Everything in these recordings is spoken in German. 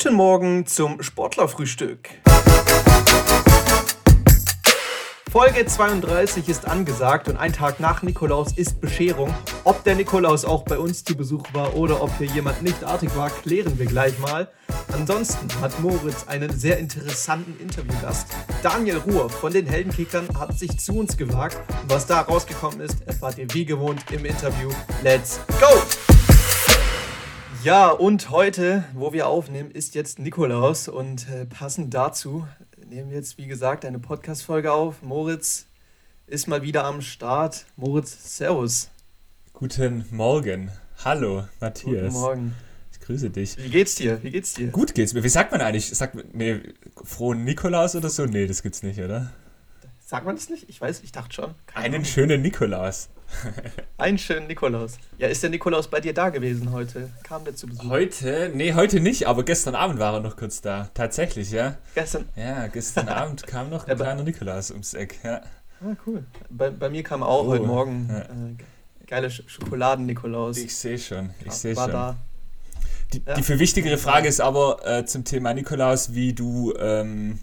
Guten Morgen zum Sportlerfrühstück. Folge 32 ist angesagt und ein Tag nach Nikolaus ist Bescherung. Ob der Nikolaus auch bei uns zu Besuch war oder ob hier jemand nicht artig war, klären wir gleich mal. Ansonsten hat Moritz einen sehr interessanten Interviewgast. Daniel Ruhr von den Heldenkickern hat sich zu uns gewagt. Was da rausgekommen ist, erfahrt ihr wie gewohnt im Interview. Let's go! Ja, und heute, wo wir aufnehmen, ist jetzt Nikolaus und äh, passend dazu nehmen wir jetzt, wie gesagt, eine Podcast-Folge auf. Moritz ist mal wieder am Start. Moritz, Servus. Guten Morgen. Hallo, Matthias. Guten Morgen. Ich grüße dich. Wie geht's dir? Wie geht's dir? Gut geht's mir. Wie sagt man eigentlich? Sagt man, nee, frohen Nikolaus oder so? Nee, das gibt's nicht, oder? Sagt man das nicht? Ich weiß, ich dachte schon. Keine Einen Ahnung. schönen Nikolaus. Einen schönen Nikolaus. Ja, ist der Nikolaus bei dir da gewesen heute? Kam der zu Besuch? Heute? Nee, heute nicht, aber gestern Abend war er noch kurz da. Tatsächlich, ja. Gestern? Ja, gestern Abend kam noch ein kleiner Nikolaus ums Eck, ja. Ah, cool. Bei, bei mir kam auch oh, heute Morgen ja. äh, geile Sch Schokoladen-Nikolaus. Ich sehe schon, ich sehe schon. Da. Die, ja. die viel wichtigere Frage ist aber äh, zum Thema Nikolaus, wie du ähm,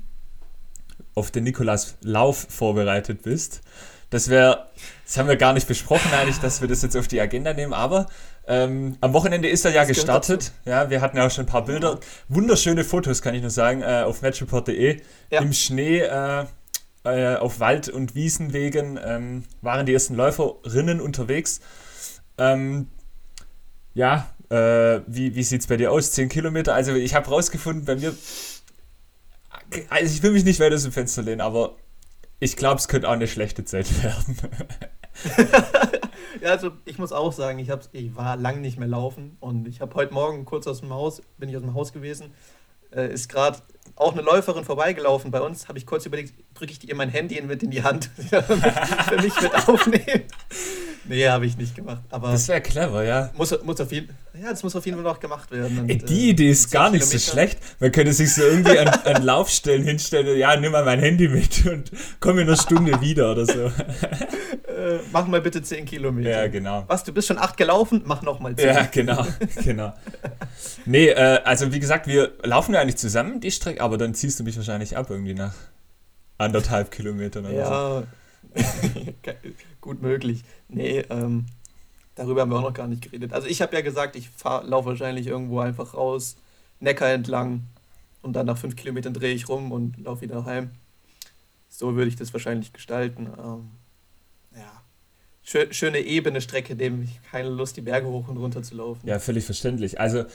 auf den Nikolauslauf vorbereitet bist. Das wäre, das haben wir gar nicht besprochen eigentlich, dass wir das jetzt auf die Agenda nehmen, aber ähm, am Wochenende ist er ja das gestartet. Ja, wir hatten ja auch schon ein paar Bilder. Wunderschöne Fotos, kann ich nur sagen, äh, auf matchreport.de. Ja. Im Schnee, äh, äh, auf Wald- und Wiesenwegen ähm, waren die ersten Läuferinnen unterwegs. Ähm, ja, äh, wie, wie sieht es bei dir aus? 10 Kilometer? Also ich habe rausgefunden, bei mir also ich will mich nicht weiter aus dem Fenster lehnen, aber ich glaube, es könnte auch eine schlechte Zeit werden. ja, also ich muss auch sagen, ich, ich war lang nicht mehr laufen und ich habe heute Morgen kurz aus dem Haus, bin ich aus dem Haus gewesen, äh, ist gerade auch eine Läuferin vorbeigelaufen. Bei uns habe ich kurz überlegt, drücke ich ihr mein Handy mit in die Hand, für mich mit aufnehmen. Nee, habe ich nicht gemacht. Aber das wäre clever, ja. Muss, muss auf jeden, ja, das muss auf jeden Fall noch gemacht werden. Und, Ey, die Idee ist gar nicht so schlecht. Man könnte sich so irgendwie an, an Laufstellen hinstellen, ja, nimm mal mein Handy mit und komm in einer Stunde wieder oder so. Äh, mach mal bitte 10 Kilometer. Ja, genau. Was, du bist schon 8 gelaufen? Mach noch mal 10. Ja, genau, genau. Nee, äh, also wie gesagt, wir laufen ja eigentlich zusammen die Strecke, aber dann ziehst du mich wahrscheinlich ab irgendwie nach anderthalb Kilometern oder ja. so. gut möglich. Nee, ähm, darüber haben wir auch noch gar nicht geredet. Also ich habe ja gesagt, ich laufe wahrscheinlich irgendwo einfach raus, Neckar entlang und dann nach fünf Kilometern drehe ich rum und laufe wieder heim. So würde ich das wahrscheinlich gestalten. Ähm, ja, schöne ebene Strecke, dem ich keine Lust, die Berge hoch und runter zu laufen. Ja, völlig verständlich. Also,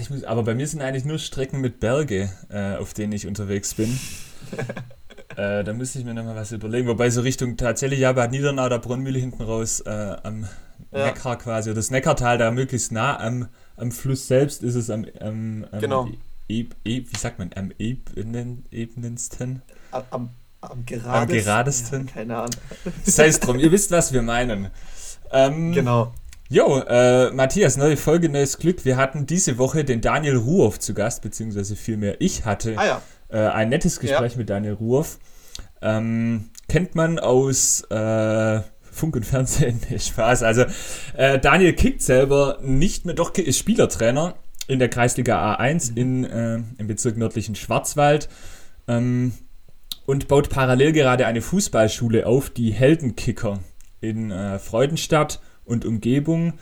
ich muss, aber bei mir sind eigentlich nur Strecken mit Berge, äh, auf denen ich unterwegs bin. Äh, da müsste ich mir nochmal was überlegen. Wobei so Richtung tatsächlich ja Bad Niedernau, der Brunnmühle hinten raus, äh, am ja. Neckar quasi, oder das Neckartal da möglichst nah am, am Fluss selbst ist es am, am, am genau. E e wie sagt man, am ebenen, ebenensten? Am, am, geradesten. Am geradesten. Ja, keine Ahnung. Das heißt drum, ihr wisst, was wir meinen. Ähm, genau. Jo, äh, Matthias, neue Folge, neues Glück. Wir hatten diese Woche den Daniel Ruhoff zu Gast, beziehungsweise vielmehr ich hatte ah, ja äh, ein nettes Gespräch ja. mit Daniel Ruoff. Ähm, kennt man aus äh, Funk und Fernsehen. Spaß. Also äh, Daniel kickt selber nicht mehr, doch ist Spielertrainer in der Kreisliga A1 mhm. in, äh, im Bezirk nördlichen Schwarzwald ähm, und baut parallel gerade eine Fußballschule auf, die Heldenkicker in äh, Freudenstadt und Umgebung.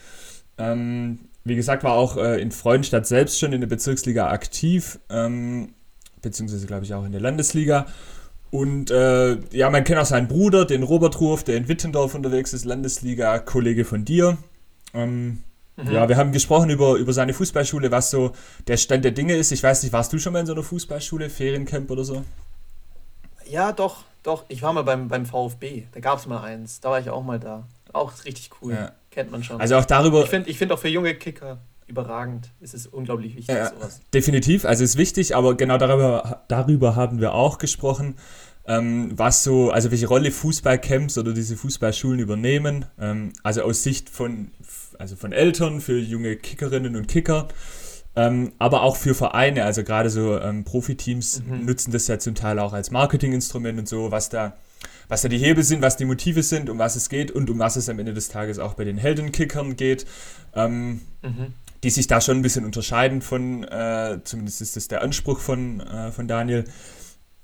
Ähm, wie gesagt, war auch äh, in Freudenstadt selbst schon in der Bezirksliga aktiv. Ähm, beziehungsweise glaube ich auch in der Landesliga. Und äh, ja, man kennt auch seinen Bruder, den Robert Ruf, der in Wittendorf unterwegs ist, Landesliga-Kollege von dir. Ähm, mhm. Ja, wir haben gesprochen über, über seine Fußballschule, was so der Stand der Dinge ist. Ich weiß nicht, warst du schon mal in so einer Fußballschule, Feriencamp oder so? Ja, doch, doch. Ich war mal beim, beim VfB. Da gab es mal eins. Da war ich auch mal da. Auch richtig cool. Ja. Kennt man schon. Also auch darüber. Ich finde ich find auch für junge Kicker überragend. Es ist unglaublich wichtig, ja, sowas. Definitiv, also es ist wichtig, aber genau darüber, darüber haben wir auch gesprochen, ähm, was so, also welche Rolle Fußballcamps oder diese Fußballschulen übernehmen. Ähm, also aus Sicht von, also von Eltern für junge Kickerinnen und Kicker. Ähm, aber auch für Vereine, also gerade so ähm, Profiteams mhm. nutzen das ja zum Teil auch als Marketinginstrument und so, was da, was da die Hebel sind, was die Motive sind, um was es geht und um was es am Ende des Tages auch bei den Heldenkickern geht. Ähm, mhm die sich da schon ein bisschen unterscheiden von, äh, zumindest ist das der Anspruch von, äh, von Daniel.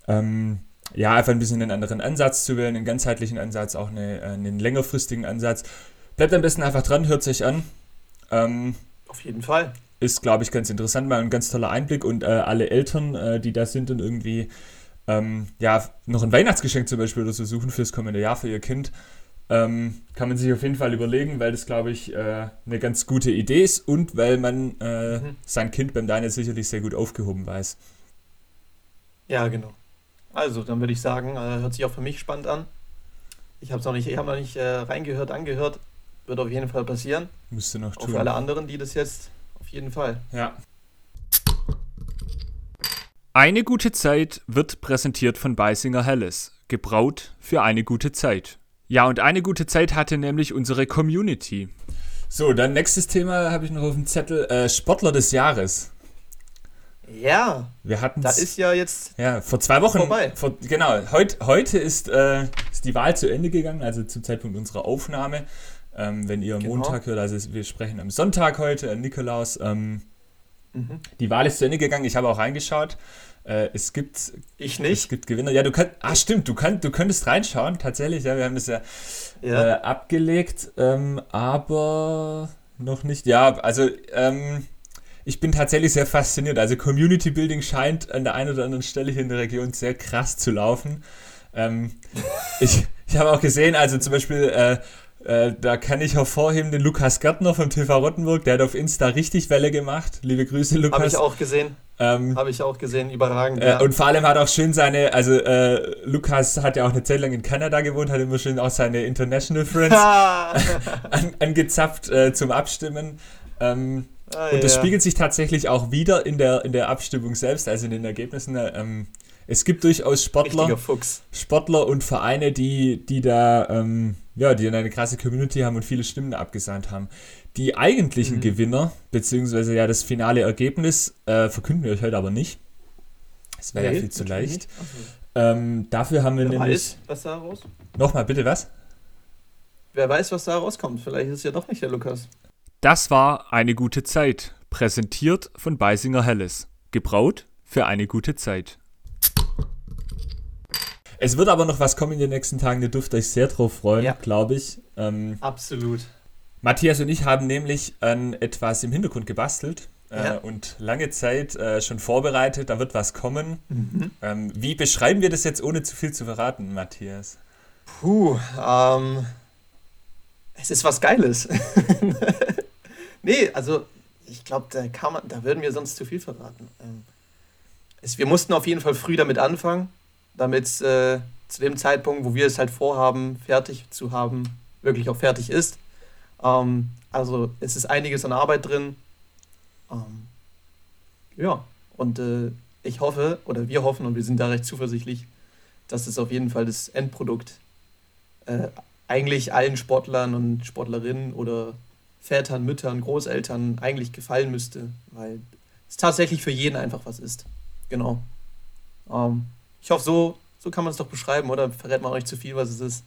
Ähm, ja, einfach ein bisschen einen anderen Ansatz zu wählen, einen ganzheitlichen Ansatz, auch eine, äh, einen längerfristigen Ansatz. Bleibt am besten einfach dran, hört sich an. Ähm, Auf jeden Fall. Ist, glaube ich, ganz interessant, mal ein ganz toller Einblick und äh, alle Eltern, äh, die da sind und irgendwie ähm, ja, noch ein Weihnachtsgeschenk zum Beispiel oder so suchen fürs kommende Jahr für ihr Kind, ähm, kann man sich auf jeden Fall überlegen, weil das, glaube ich, äh, eine ganz gute Idee ist und weil man äh, mhm. sein Kind beim Daniel sicherlich sehr gut aufgehoben weiß. Ja, genau. Also, dann würde ich sagen, äh, hört sich auch für mich spannend an. Ich habe noch nicht, ich hab noch nicht äh, reingehört, angehört. Wird auf jeden Fall passieren. Müsste noch tun. Auch für alle anderen, die das jetzt auf jeden Fall. Ja. Eine gute Zeit wird präsentiert von Beisinger Helles. Gebraut für eine gute Zeit. Ja, und eine gute Zeit hatte nämlich unsere Community. So, dann nächstes Thema habe ich noch auf dem Zettel. Äh, Sportler des Jahres. Ja. Wir hatten Da ist ja jetzt. Ja, vor zwei Wochen. Vorbei. Vor, genau. Heut, heute ist, äh, ist die Wahl zu Ende gegangen, also zum Zeitpunkt unserer Aufnahme. Ähm, wenn ihr genau. Montag hört, also wir sprechen am Sonntag heute, Nikolaus. Ähm, mhm. Die Wahl ist zu Ende gegangen. Ich habe auch reingeschaut. Äh, es gibt. Ich nicht. Es gibt Gewinner. Ja, du kannst. Ah, stimmt. Du, kann, du könntest reinschauen. Tatsächlich. Ja, wir haben das ja, ja. Äh, abgelegt. Ähm, aber noch nicht. Ja, also. Ähm, ich bin tatsächlich sehr fasziniert. Also Community Building scheint an der einen oder anderen Stelle hier in der Region sehr krass zu laufen. Ähm, ich ich habe auch gesehen, also zum Beispiel, äh, äh, da kann ich hervorheben den Lukas Gärtner vom TV Rottenburg, der hat auf Insta richtig Welle gemacht. Liebe Grüße, Lukas. Habe ich auch gesehen. Ähm, Habe ich auch gesehen, überragend. Äh, ja. Und vor allem hat auch schön seine, also äh, Lukas hat ja auch eine Zeit lang in Kanada gewohnt, hat immer schön auch seine International Friends an, angezapft äh, zum Abstimmen. Ähm, Ah, und das ja. spiegelt sich tatsächlich auch wieder in der, in der Abstimmung selbst, also in den Ergebnissen. Ähm, es gibt durchaus Sportler, Sportler und Vereine, die, die da, ähm, ja, die eine krasse Community haben und viele Stimmen abgesandt haben. Die eigentlichen mhm. Gewinner, beziehungsweise ja das finale Ergebnis, äh, verkünden wir euch heute aber nicht. Das wäre nee, ja viel zu leicht. Ähm, dafür haben wir Wer nämlich. Weiß, was da raus? Nochmal, bitte was? Wer weiß, was da rauskommt. Vielleicht ist es ja doch nicht der Lukas. Das war eine gute Zeit, präsentiert von Beisinger Helles. Gebraut für eine gute Zeit. Es wird aber noch was kommen in den nächsten Tagen, ihr dürft euch sehr drauf freuen, ja. glaube ich. Ähm, Absolut. Matthias und ich haben nämlich an etwas im Hintergrund gebastelt äh, ja. und lange Zeit äh, schon vorbereitet. Da wird was kommen. Mhm. Ähm, wie beschreiben wir das jetzt, ohne zu viel zu verraten, Matthias? Puh, ähm, es ist was Geiles. Nee, also ich glaube, da, da würden wir sonst zu viel verraten. Ähm, es, wir mussten auf jeden Fall früh damit anfangen, damit es äh, zu dem Zeitpunkt, wo wir es halt vorhaben, fertig zu haben, wirklich auch fertig ist. Ähm, also es ist einiges an Arbeit drin. Ähm, ja, und äh, ich hoffe, oder wir hoffen, und wir sind da recht zuversichtlich, dass es auf jeden Fall das Endprodukt äh, eigentlich allen Sportlern und Sportlerinnen oder Vätern, Müttern, Großeltern eigentlich gefallen müsste, weil es tatsächlich für jeden einfach was ist. Genau. Ähm, ich hoffe, so, so kann man es doch beschreiben, oder? Verrät man nicht zu viel, was es ist.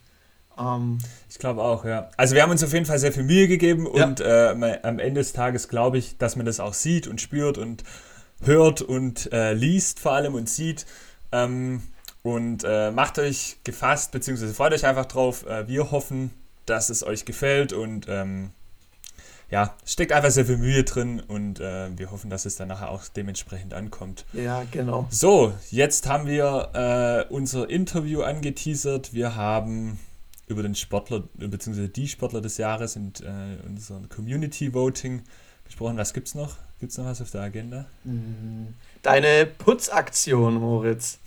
Ähm, ich glaube auch, ja. Also wir haben uns auf jeden Fall sehr viel Mühe gegeben ja. und äh, am Ende des Tages glaube ich, dass man das auch sieht und spürt und hört und äh, liest vor allem und sieht. Ähm, und äh, macht euch gefasst, beziehungsweise freut euch einfach drauf. Äh, wir hoffen, dass es euch gefällt und ähm, ja, steckt einfach sehr viel Mühe drin und äh, wir hoffen, dass es dann nachher auch dementsprechend ankommt. Ja, genau. So, jetzt haben wir äh, unser Interview angeteasert. Wir haben über den Sportler, beziehungsweise die Sportler des Jahres und äh, unser Community Voting gesprochen. Was gibt's noch? Gibt's noch was auf der Agenda? Mhm. Deine Putzaktion, Moritz.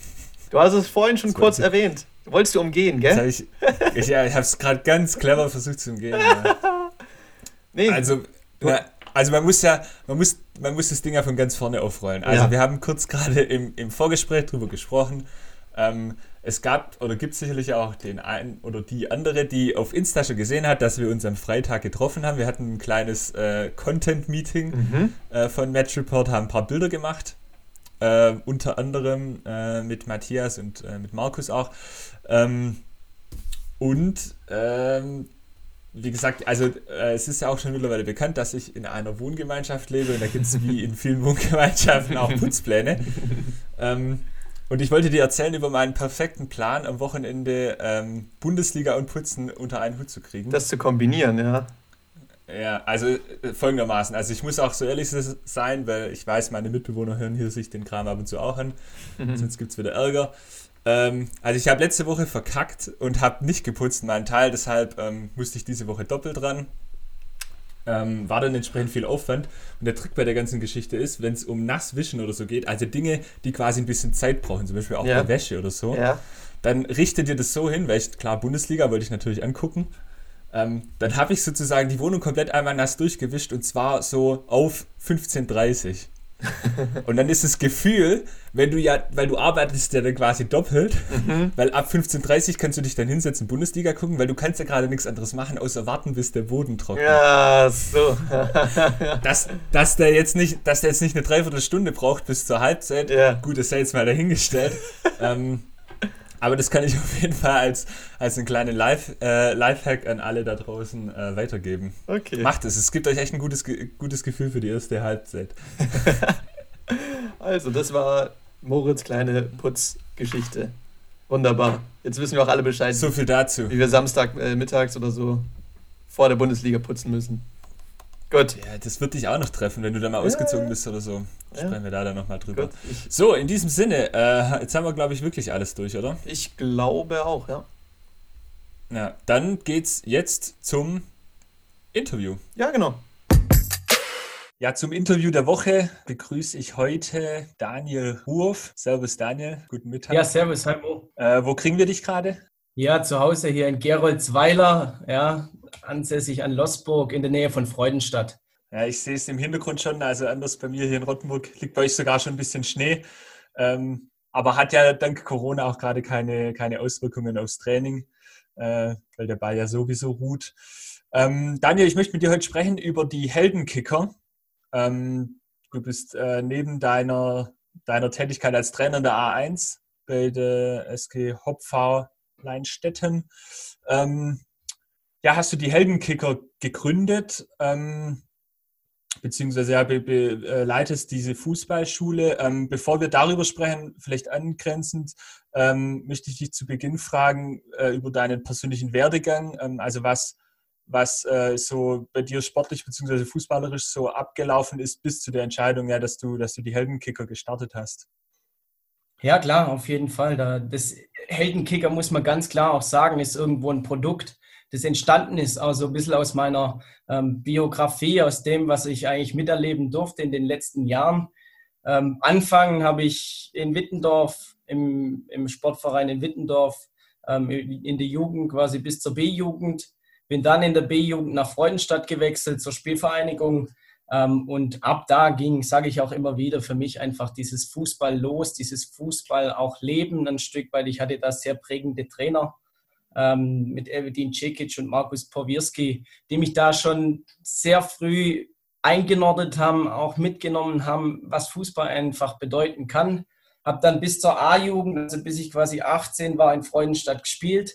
Du hast es vorhin schon kurz erwähnt. Wolltest du umgehen, gell? ich, ich, ja, ich habe es gerade ganz clever versucht zu umgehen. Ja. Nee. Also, na, also man muss ja, man muss, man muss das Ding ja von ganz vorne aufrollen. Also ja. wir haben kurz gerade im, im Vorgespräch drüber gesprochen. Ähm, es gab oder gibt sicherlich auch den einen oder die andere, die auf Insta schon gesehen hat, dass wir uns am Freitag getroffen haben. Wir hatten ein kleines äh, Content-Meeting mhm. äh, von Match Report, haben ein paar Bilder gemacht. Äh, unter anderem äh, mit Matthias und äh, mit Markus auch. Ähm, und ähm, wie gesagt, also äh, es ist ja auch schon mittlerweile bekannt, dass ich in einer Wohngemeinschaft lebe und da gibt es wie in vielen Wohngemeinschaften auch Putzpläne. ähm, und ich wollte dir erzählen über meinen perfekten Plan, am Wochenende ähm, Bundesliga und Putzen unter einen Hut zu kriegen. Das zu kombinieren, ja. Ja, also äh, folgendermaßen. Also ich muss auch so ehrlich sein, weil ich weiß, meine Mitbewohner hören hier sich den Kram ab und zu auch an. Mhm. Sonst gibt es wieder Ärger. Ähm, also ich habe letzte Woche verkackt und habe nicht geputzt meinen Teil, deshalb ähm, musste ich diese Woche doppelt dran. Ähm, war dann entsprechend viel Aufwand. Und der Trick bei der ganzen Geschichte ist, wenn es um Nasswischen oder so geht, also Dinge, die quasi ein bisschen Zeit brauchen, zum Beispiel auch ja. bei Wäsche oder so, ja. dann richtet ihr das so hin, weil ich, klar, Bundesliga wollte ich natürlich angucken. Ähm, dann habe ich sozusagen die Wohnung komplett einmal nass durchgewischt und zwar so auf 15.30 und dann ist das Gefühl, wenn du ja, weil du arbeitest ja dann quasi doppelt, mhm. weil ab 15.30 kannst du dich dann hinsetzen, Bundesliga gucken, weil du kannst ja gerade nichts anderes machen, außer warten, bis der Boden trocknet. Ja, so. dass, dass, der jetzt nicht, dass der jetzt nicht eine Dreiviertelstunde braucht bis zur Halbzeit, ja. gut, das sei jetzt mal dahingestellt. ähm, aber das kann ich auf jeden Fall als, als einen kleinen Live, äh, Lifehack an alle da draußen äh, weitergeben. Okay. Macht es. Es gibt euch echt ein gutes, gutes Gefühl für die erste Halbzeit. also, das war Moritz' kleine Putzgeschichte. Wunderbar. Jetzt wissen wir auch alle Bescheid. So viel dazu. Wie wir Samstag äh, mittags oder so vor der Bundesliga putzen müssen. Gut. Ja, das wird dich auch noch treffen, wenn du da mal ja. ausgezogen bist oder so. Sprechen ja. wir da dann nochmal drüber. Gut, so, in diesem Sinne, äh, jetzt haben wir, glaube ich, wirklich alles durch, oder? Ich glaube auch, ja. Ja, dann geht's jetzt zum Interview. Ja, genau. Ja, zum Interview der Woche begrüße ich heute Daniel Ruoff. Servus Daniel, guten Mittag. Ja, servus, hallo. Äh, wo kriegen wir dich gerade? Ja, zu Hause hier in Geroldsweiler, ja, ansässig an Losburg in der Nähe von Freudenstadt. Ja, ich sehe es im Hintergrund schon, also anders bei mir hier in Rottenburg liegt bei euch sogar schon ein bisschen Schnee. Ähm, aber hat ja dank Corona auch gerade keine, keine Auswirkungen aufs Training, äh, weil der Ball ja sowieso ruht. Ähm, Daniel, ich möchte mit dir heute sprechen über die Heldenkicker. Ähm, du bist äh, neben deiner, deiner Tätigkeit als Trainer in der A1 bei der SG Hopfau Leinstetten. Ähm, ja, hast du die Heldenkicker gegründet, ähm, beziehungsweise ja, be, be, äh, leitest diese Fußballschule. Ähm, bevor wir darüber sprechen, vielleicht angrenzend, ähm, möchte ich dich zu Beginn fragen äh, über deinen persönlichen Werdegang. Ähm, also was, was äh, so bei dir sportlich bzw. fußballerisch so abgelaufen ist bis zu der Entscheidung, ja, dass du, dass du die Heldenkicker gestartet hast. Ja, klar, auf jeden Fall. das Heldenkicker muss man ganz klar auch sagen, ist irgendwo ein Produkt, das entstanden ist, also ein bisschen aus meiner ähm, Biografie, aus dem, was ich eigentlich miterleben durfte in den letzten Jahren. Ähm, anfangen habe ich in Wittendorf, im, im Sportverein in Wittendorf, ähm, in der Jugend quasi bis zur B-Jugend. Bin dann in der B-Jugend nach Freudenstadt gewechselt zur Spielvereinigung ähm, und ab da ging, sage ich auch immer wieder, für mich einfach dieses Fußball los, dieses Fußball auch leben ein Stück, weil ich hatte da sehr prägende Trainer ähm, mit Evedin Cekic und Markus Powierski, die mich da schon sehr früh eingenordet haben, auch mitgenommen haben, was Fußball einfach bedeuten kann. Habe dann bis zur A-Jugend, also bis ich quasi 18 war, in Freudenstadt gespielt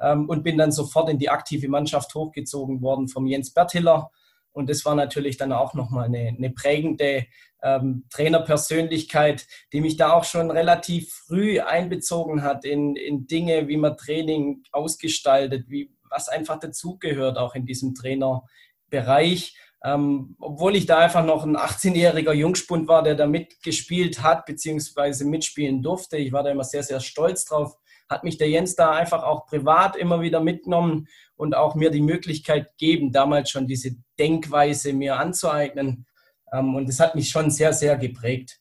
ähm, und bin dann sofort in die aktive Mannschaft hochgezogen worden vom Jens Bertiller und das war natürlich dann auch nochmal eine, eine prägende ähm, Trainerpersönlichkeit, die mich da auch schon relativ früh einbezogen hat in, in Dinge, wie man Training ausgestaltet, wie, was einfach dazugehört, auch in diesem Trainerbereich. Ähm, obwohl ich da einfach noch ein 18-jähriger Jungspund war, der da mitgespielt hat, beziehungsweise mitspielen durfte. Ich war da immer sehr, sehr stolz drauf. Hat mich der Jens da einfach auch privat immer wieder mitgenommen und auch mir die Möglichkeit gegeben, damals schon diese Denkweise mir anzueignen. Ähm, und das hat mich schon sehr, sehr geprägt.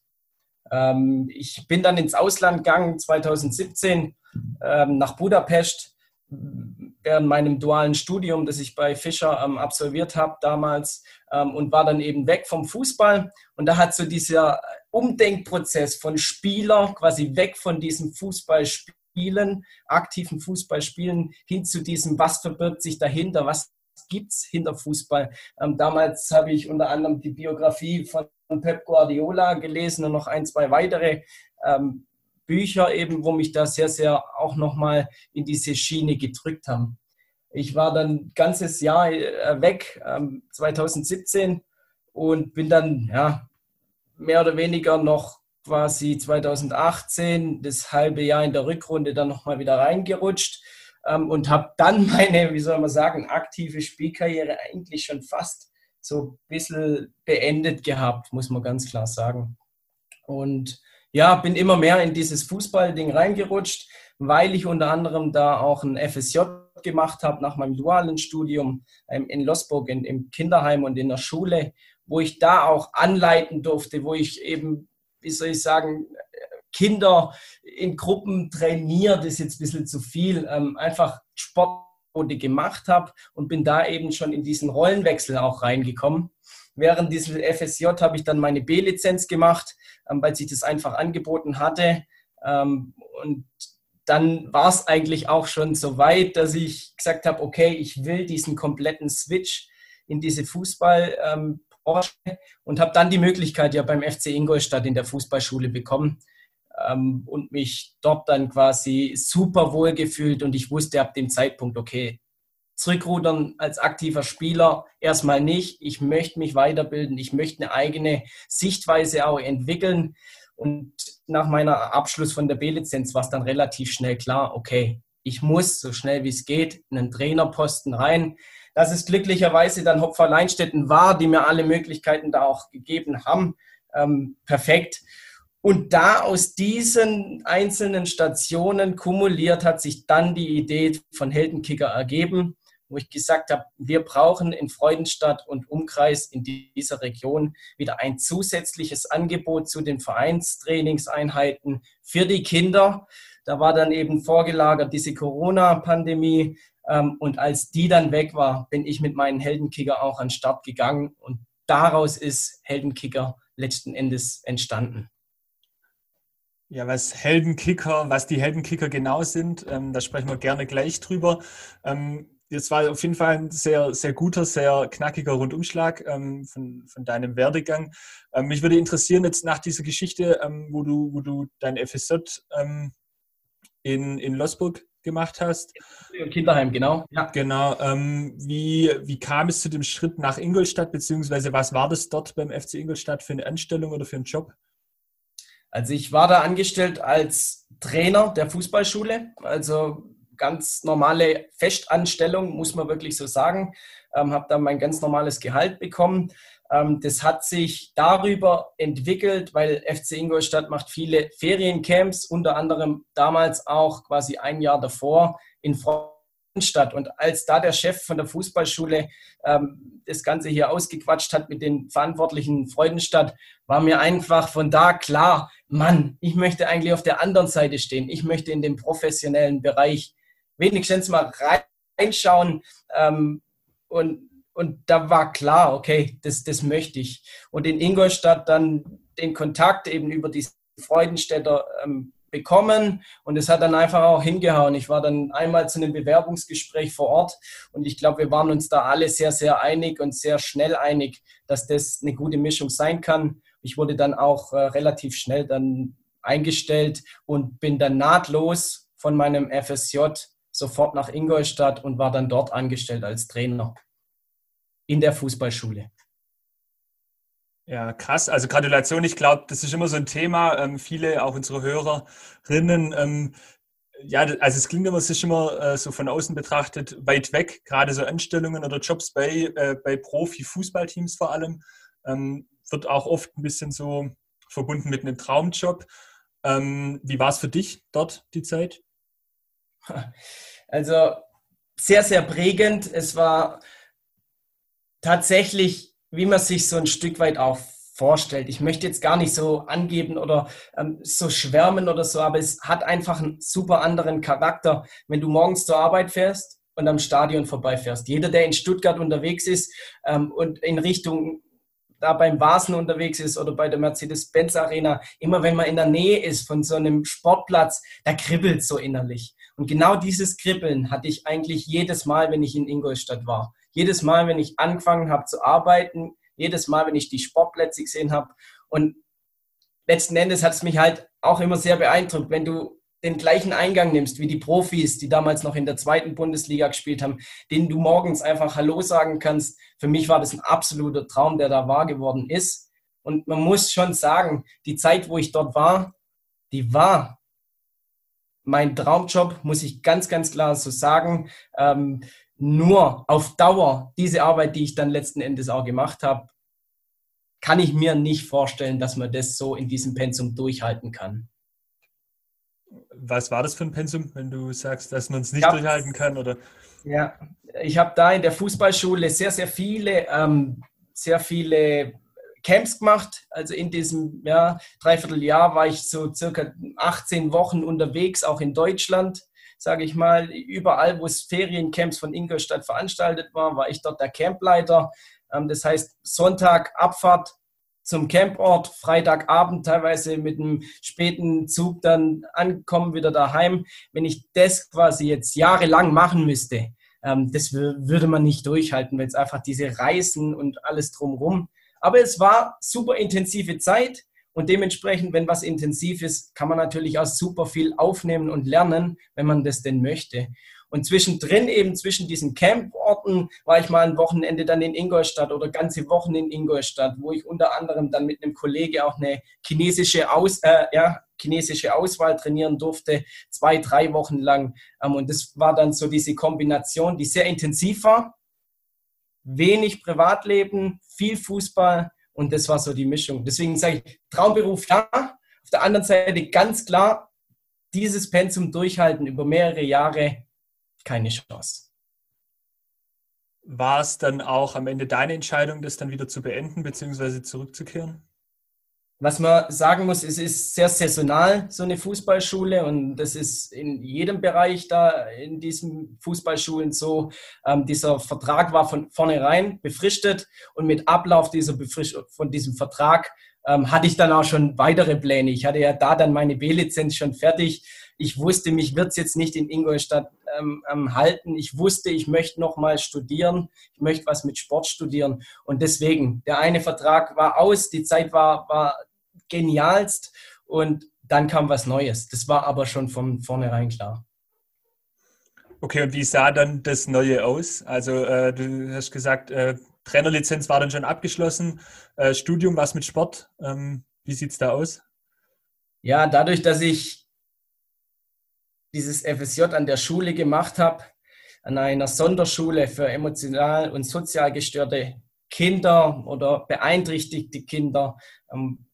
Ähm, ich bin dann ins Ausland gegangen 2017 ähm, nach Budapest während meinem dualen Studium, das ich bei Fischer absolviert habe damals und war dann eben weg vom Fußball. Und da hat so dieser Umdenkprozess von Spieler quasi weg von diesem Fußballspiel Spielen, aktiven Fußballspielen, hin zu diesem, was verbirgt sich dahinter, was gibt es hinter Fußball. Ähm, damals habe ich unter anderem die Biografie von Pep Guardiola gelesen und noch ein, zwei weitere ähm, Bücher eben, wo mich da sehr, sehr auch nochmal in diese Schiene gedrückt haben. Ich war dann ganzes Jahr äh, weg, 2017, ähm, und bin dann ja, mehr oder weniger noch quasi 2018, das halbe Jahr in der Rückrunde, dann nochmal wieder reingerutscht ähm, und habe dann meine, wie soll man sagen, aktive Spielkarriere eigentlich schon fast so ein bisschen beendet gehabt, muss man ganz klar sagen. Und ja, bin immer mehr in dieses Fußballding reingerutscht, weil ich unter anderem da auch ein FSJ gemacht habe nach meinem dualen Studium ähm, in Losburg in, im Kinderheim und in der Schule, wo ich da auch anleiten durfte, wo ich eben, wie soll ich sagen, Kinder in Gruppen trainiert, ist jetzt ein bisschen zu viel, ähm, einfach Sport gemacht habe und bin da eben schon in diesen Rollenwechsel auch reingekommen. Während dieses FSJ habe ich dann meine B-Lizenz gemacht, ähm, weil sich das einfach angeboten hatte. Ähm, und dann war es eigentlich auch schon so weit, dass ich gesagt habe, okay, ich will diesen kompletten Switch in diese Fußballbranche ähm, und habe dann die Möglichkeit ja beim FC Ingolstadt in der Fußballschule bekommen ähm, und mich dort dann quasi super wohl gefühlt und ich wusste ab dem Zeitpunkt, okay, zurückrudern als aktiver Spieler erstmal nicht. Ich möchte mich weiterbilden, ich möchte eine eigene Sichtweise auch entwickeln. Und nach meiner Abschluss von der B-Lizenz war es dann relativ schnell klar, okay, ich muss so schnell wie es geht in einen Trainerposten rein. Dass es glücklicherweise dann Hopfer Leinstetten war, die mir alle Möglichkeiten da auch gegeben haben. Ähm, perfekt. Und da aus diesen einzelnen Stationen kumuliert hat sich dann die Idee von Heldenkicker ergeben, wo ich gesagt habe, wir brauchen in Freudenstadt und Umkreis in dieser Region wieder ein zusätzliches Angebot zu den Vereinstrainingseinheiten für die Kinder. Da war dann eben vorgelagert diese Corona-Pandemie. Ähm, und als die dann weg war, bin ich mit meinen Heldenkicker auch an den Start gegangen. Und daraus ist Heldenkicker letzten Endes entstanden. Ja, was Heldenkicker, was die Heldenkicker genau sind, ähm, da sprechen wir gerne gleich drüber. Ähm, jetzt war auf jeden Fall ein sehr, sehr guter, sehr knackiger Rundumschlag ähm, von, von deinem Werdegang. Ähm, mich würde interessieren, jetzt nach dieser Geschichte, ähm, wo, du, wo du dein FSJ in, in Losburg gemacht hast. Kinderheim, genau. Ja. Genau. wie, wie kam es zu dem Schritt nach Ingolstadt, beziehungsweise was war das dort beim FC Ingolstadt für eine Anstellung oder für einen Job? Also ich war da angestellt als Trainer der Fußballschule, also ganz normale Festanstellung, muss man wirklich so sagen. Ähm, habe dann mein ganz normales Gehalt bekommen. Ähm, das hat sich darüber entwickelt, weil FC Ingolstadt macht viele Feriencamps, unter anderem damals auch quasi ein Jahr davor in Freudenstadt. Und als da der Chef von der Fußballschule ähm, das Ganze hier ausgequatscht hat mit den Verantwortlichen Freudenstadt, war mir einfach von da klar, Mann, ich möchte eigentlich auf der anderen Seite stehen. Ich möchte in den professionellen Bereich wenigstens mal reinschauen. Ähm, und, und da war klar, okay, das, das möchte ich. Und in Ingolstadt dann den Kontakt eben über die Freudenstädter ähm, bekommen und es hat dann einfach auch hingehauen. Ich war dann einmal zu einem Bewerbungsgespräch vor Ort und ich glaube, wir waren uns da alle sehr, sehr einig und sehr schnell einig, dass das eine gute Mischung sein kann. Ich wurde dann auch äh, relativ schnell dann eingestellt und bin dann nahtlos von meinem FSJ sofort nach Ingolstadt und war dann dort angestellt als Trainer in der Fußballschule. Ja, krass. Also Gratulation. Ich glaube, das ist immer so ein Thema. Ähm, viele, auch unsere Hörerinnen, ähm, ja, also es klingt immer, es ist immer äh, so von außen betrachtet weit weg, gerade so Anstellungen oder Jobs bei, äh, bei Profi-Fußballteams vor allem. Ähm, wird auch oft ein bisschen so verbunden mit einem Traumjob. Ähm, wie war es für dich dort die Zeit? Also sehr, sehr prägend. Es war tatsächlich, wie man sich so ein Stück weit auch vorstellt. Ich möchte jetzt gar nicht so angeben oder ähm, so schwärmen oder so, aber es hat einfach einen super anderen Charakter, wenn du morgens zur Arbeit fährst und am Stadion vorbeifährst. Jeder, der in Stuttgart unterwegs ist ähm, und in Richtung da beim Vasen unterwegs ist oder bei der Mercedes-Benz Arena, immer wenn man in der Nähe ist von so einem Sportplatz, da kribbelt so innerlich. Und genau dieses Kribbeln hatte ich eigentlich jedes Mal, wenn ich in Ingolstadt war. Jedes Mal, wenn ich angefangen habe zu arbeiten, jedes Mal, wenn ich die Sportplätze gesehen habe. Und letzten Endes hat es mich halt auch immer sehr beeindruckt, wenn du den gleichen Eingang nimmst wie die Profis, die damals noch in der zweiten Bundesliga gespielt haben, denen du morgens einfach Hallo sagen kannst. Für mich war das ein absoluter Traum, der da wahr geworden ist. Und man muss schon sagen, die Zeit, wo ich dort war, die war mein Traumjob, muss ich ganz, ganz klar so sagen. Ähm, nur auf Dauer, diese Arbeit, die ich dann letzten Endes auch gemacht habe, kann ich mir nicht vorstellen, dass man das so in diesem Pensum durchhalten kann. Was war das für ein Pensum, wenn du sagst, dass man es nicht durchhalten kann? Oder? Ja, ich habe da in der Fußballschule sehr, sehr viele, ähm, sehr viele Camps gemacht. Also in diesem ja, Dreivierteljahr war ich so circa 18 Wochen unterwegs, auch in Deutschland, sage ich mal. Überall, wo es Feriencamps von Ingolstadt veranstaltet war, war ich dort der Campleiter. Ähm, das heißt, Sonntag Abfahrt, zum Camport, Freitagabend teilweise mit einem späten Zug dann ankommen, wieder daheim. Wenn ich das quasi jetzt jahrelang machen müsste, ähm, das würde man nicht durchhalten, weil es einfach diese Reisen und alles drumherum. Aber es war super intensive Zeit und dementsprechend, wenn was intensiv ist, kann man natürlich auch super viel aufnehmen und lernen, wenn man das denn möchte. Und zwischendrin eben zwischen diesen Camporten war ich mal ein Wochenende dann in Ingolstadt oder ganze Wochen in Ingolstadt, wo ich unter anderem dann mit einem Kollege auch eine chinesische, Aus, äh, ja, chinesische Auswahl trainieren durfte, zwei, drei Wochen lang. Ähm, und das war dann so diese Kombination, die sehr intensiv war. Wenig Privatleben, viel Fußball und das war so die Mischung. Deswegen sage ich, Traumberuf ja, auf der anderen Seite ganz klar, dieses Pensum durchhalten über mehrere Jahre keine Chance. War es dann auch am Ende deine Entscheidung, das dann wieder zu beenden bzw. zurückzukehren? Was man sagen muss, es ist sehr saisonal, so eine Fußballschule und das ist in jedem Bereich da in diesen Fußballschulen so. Ähm, dieser Vertrag war von vornherein befristet und mit Ablauf dieser von diesem Vertrag ähm, hatte ich dann auch schon weitere Pläne. Ich hatte ja da dann meine B-Lizenz schon fertig ich wusste, mich wird es jetzt nicht in Ingolstadt ähm, ähm, halten. Ich wusste, ich möchte noch mal studieren. Ich möchte was mit Sport studieren. Und deswegen, der eine Vertrag war aus, die Zeit war, war genialst und dann kam was Neues. Das war aber schon von vornherein klar. Okay, und wie sah dann das Neue aus? Also äh, du hast gesagt, äh, Trainerlizenz war dann schon abgeschlossen, äh, Studium, was mit Sport. Ähm, wie sieht es da aus? Ja, dadurch, dass ich dieses FSJ an der Schule gemacht habe, an einer Sonderschule für emotional und sozial gestörte Kinder oder beeinträchtigte Kinder, ähm,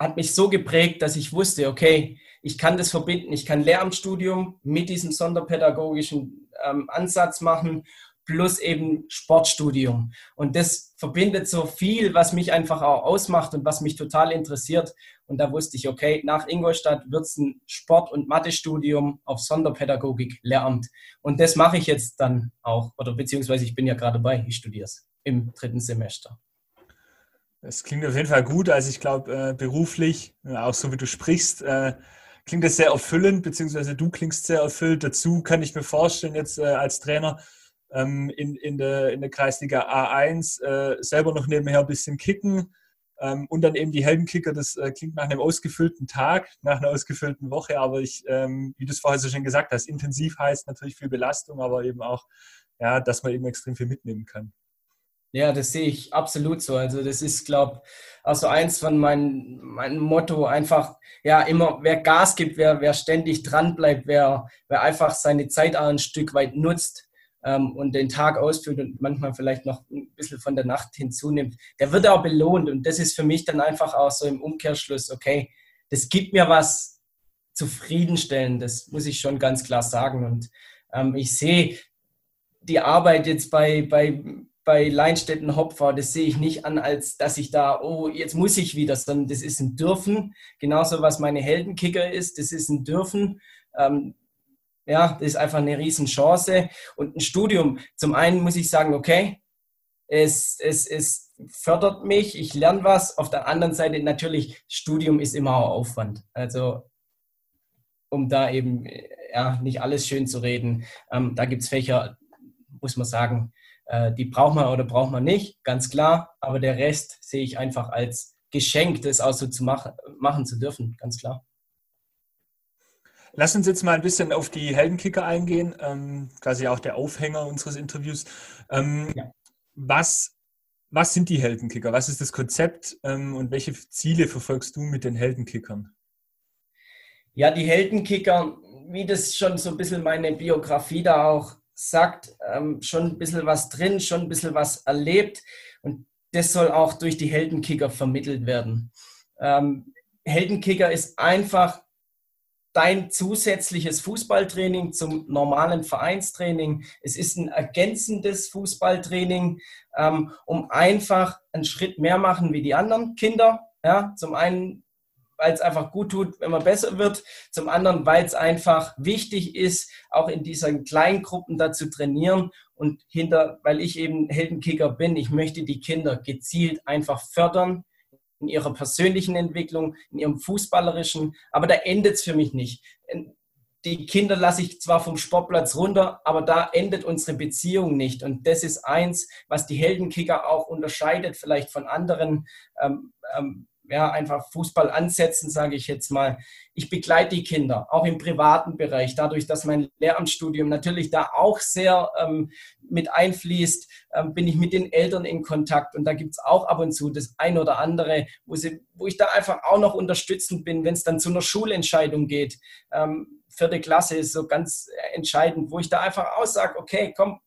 hat mich so geprägt, dass ich wusste, okay, ich kann das verbinden, ich kann Lehramtsstudium mit diesem sonderpädagogischen ähm, Ansatz machen plus eben Sportstudium. Und das verbindet so viel, was mich einfach auch ausmacht und was mich total interessiert. Und da wusste ich, okay, nach Ingolstadt wird es ein Sport- und Mathestudium auf Sonderpädagogik Lehramt. Und das mache ich jetzt dann auch, oder beziehungsweise ich bin ja gerade dabei, ich studiere es im dritten Semester. Es klingt auf jeden Fall gut. Also ich glaube, äh, beruflich, äh, auch so wie du sprichst, äh, klingt das sehr erfüllend, beziehungsweise du klingst sehr erfüllt. Dazu kann ich mir vorstellen, jetzt äh, als Trainer, ähm, in, in, der, in der Kreisliga A1 äh, selber noch nebenher ein bisschen kicken ähm, und dann eben die Heldenkicker. Das äh, klingt nach einem ausgefüllten Tag, nach einer ausgefüllten Woche, aber ich, ähm, wie du es vorher so schon gesagt hast, intensiv heißt natürlich viel Belastung, aber eben auch, ja, dass man eben extrem viel mitnehmen kann. Ja, das sehe ich absolut so. Also das ist, glaube ich, also eins von meinem mein Motto, einfach, ja, immer, wer Gas gibt, wer, wer ständig dran bleibt, wer, wer einfach seine Zeit auch ein Stück weit nutzt, ähm, und den Tag ausfüllt und manchmal vielleicht noch ein bisschen von der Nacht hinzunimmt, der wird auch belohnt. Und das ist für mich dann einfach auch so im Umkehrschluss, okay, das gibt mir was zufriedenstellen, das muss ich schon ganz klar sagen. Und ähm, ich sehe die Arbeit jetzt bei, bei, bei Leinstetten Hopfer, das sehe ich nicht an, als dass ich da, oh, jetzt muss ich wieder, sondern das ist ein Dürfen. Genauso was meine Heldenkicker ist, das ist ein Dürfen. Ähm, ja, das ist einfach eine Riesenchance. Und ein Studium, zum einen muss ich sagen, okay, es, es, es fördert mich, ich lerne was. Auf der anderen Seite natürlich, Studium ist immer auch Aufwand. Also um da eben ja, nicht alles schön zu reden. Ähm, da gibt es Fächer, muss man sagen, äh, die braucht man oder braucht man nicht, ganz klar. Aber der Rest sehe ich einfach als Geschenk, das auch so zu machen, machen zu dürfen, ganz klar. Lass uns jetzt mal ein bisschen auf die Heldenkicker eingehen, ähm, quasi auch der Aufhänger unseres Interviews. Ähm, ja. was, was sind die Heldenkicker? Was ist das Konzept ähm, und welche Ziele verfolgst du mit den Heldenkickern? Ja, die Heldenkicker, wie das schon so ein bisschen meine Biografie da auch sagt, ähm, schon ein bisschen was drin, schon ein bisschen was erlebt und das soll auch durch die Heldenkicker vermittelt werden. Ähm, Heldenkicker ist einfach dein zusätzliches Fußballtraining zum normalen Vereinstraining. Es ist ein ergänzendes Fußballtraining, ähm, um einfach einen Schritt mehr machen wie die anderen Kinder. Ja, zum einen, weil es einfach gut tut, wenn man besser wird. Zum anderen, weil es einfach wichtig ist, auch in diesen Kleingruppen da zu trainieren. Und hinter, weil ich eben Heldenkicker bin, ich möchte die Kinder gezielt einfach fördern, in ihrer persönlichen Entwicklung, in ihrem fußballerischen, aber da endet es für mich nicht. Die Kinder lasse ich zwar vom Sportplatz runter, aber da endet unsere Beziehung nicht. Und das ist eins, was die Heldenkicker auch unterscheidet, vielleicht von anderen ähm, ähm, ja, einfach Fußball ansetzen, sage ich jetzt mal. Ich begleite die Kinder, auch im privaten Bereich, dadurch, dass mein Lehramtsstudium natürlich da auch sehr ähm, mit einfließt, ähm, bin ich mit den Eltern in Kontakt und da gibt es auch ab und zu das ein oder andere, wo, sie, wo ich da einfach auch noch unterstützend bin, wenn es dann zu einer Schulentscheidung geht. Ähm, vierte Klasse ist so ganz entscheidend, wo ich da einfach aussage, okay, komm,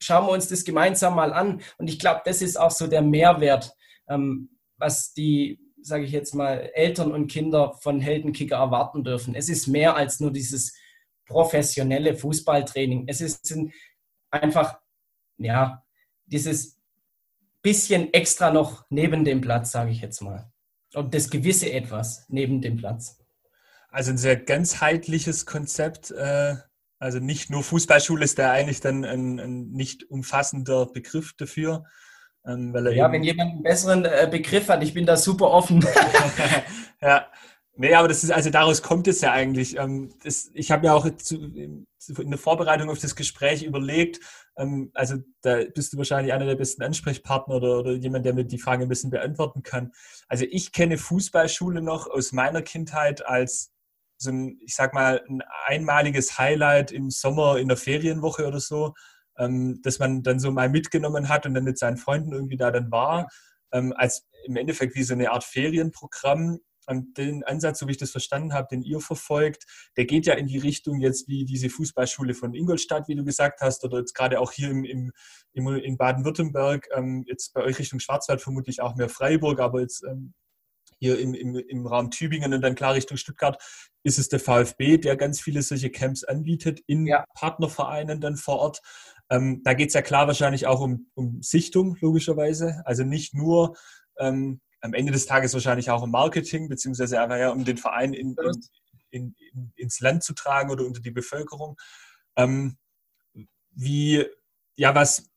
schauen wir uns das gemeinsam mal an. Und ich glaube, das ist auch so der Mehrwert, ähm, was die, sage ich jetzt mal, Eltern und Kinder von Heldenkicker erwarten dürfen. Es ist mehr als nur dieses professionelle Fußballtraining. Es ist einfach, ja, dieses bisschen extra noch neben dem Platz, sage ich jetzt mal. Und das gewisse etwas neben dem Platz. Also ein sehr ganzheitliches Konzept. Äh, also nicht nur Fußballschule ist da eigentlich dann ein, ein nicht umfassender Begriff dafür, ja, wenn jemand einen besseren äh, Begriff hat, ich bin da super offen. ja. Nee, aber das ist, also daraus kommt es ja eigentlich. Ähm, das, ich habe ja auch zu, in der Vorbereitung auf das Gespräch überlegt, ähm, also da bist du wahrscheinlich einer der besten Ansprechpartner oder, oder jemand, der mir die Frage ein bisschen beantworten kann. Also ich kenne Fußballschule noch aus meiner Kindheit als so ein, ich sag mal, ein einmaliges Highlight im Sommer in der Ferienwoche oder so ähm, das man dann so mal mitgenommen hat und dann mit seinen Freunden irgendwie da dann war, ähm, als im Endeffekt wie so eine Art Ferienprogramm. Und den Ansatz, so wie ich das verstanden habe, den ihr verfolgt, der geht ja in die Richtung jetzt wie diese Fußballschule von Ingolstadt, wie du gesagt hast, oder jetzt gerade auch hier im, im, im in Baden-Württemberg, ähm, jetzt bei euch Richtung Schwarzwald vermutlich auch mehr Freiburg, aber jetzt ähm, hier im, im, im Raum Tübingen und dann klar Richtung Stuttgart ist es der VfB, der ganz viele solche Camps anbietet in ja. Partnervereinen dann vor Ort. Ähm, da geht es ja klar wahrscheinlich auch um, um Sichtung, logischerweise. Also nicht nur ähm, am Ende des Tages wahrscheinlich auch um Marketing, beziehungsweise einfach ja um den Verein in, in, in, ins Land zu tragen oder unter die Bevölkerung. Ähm, wie, ja, was,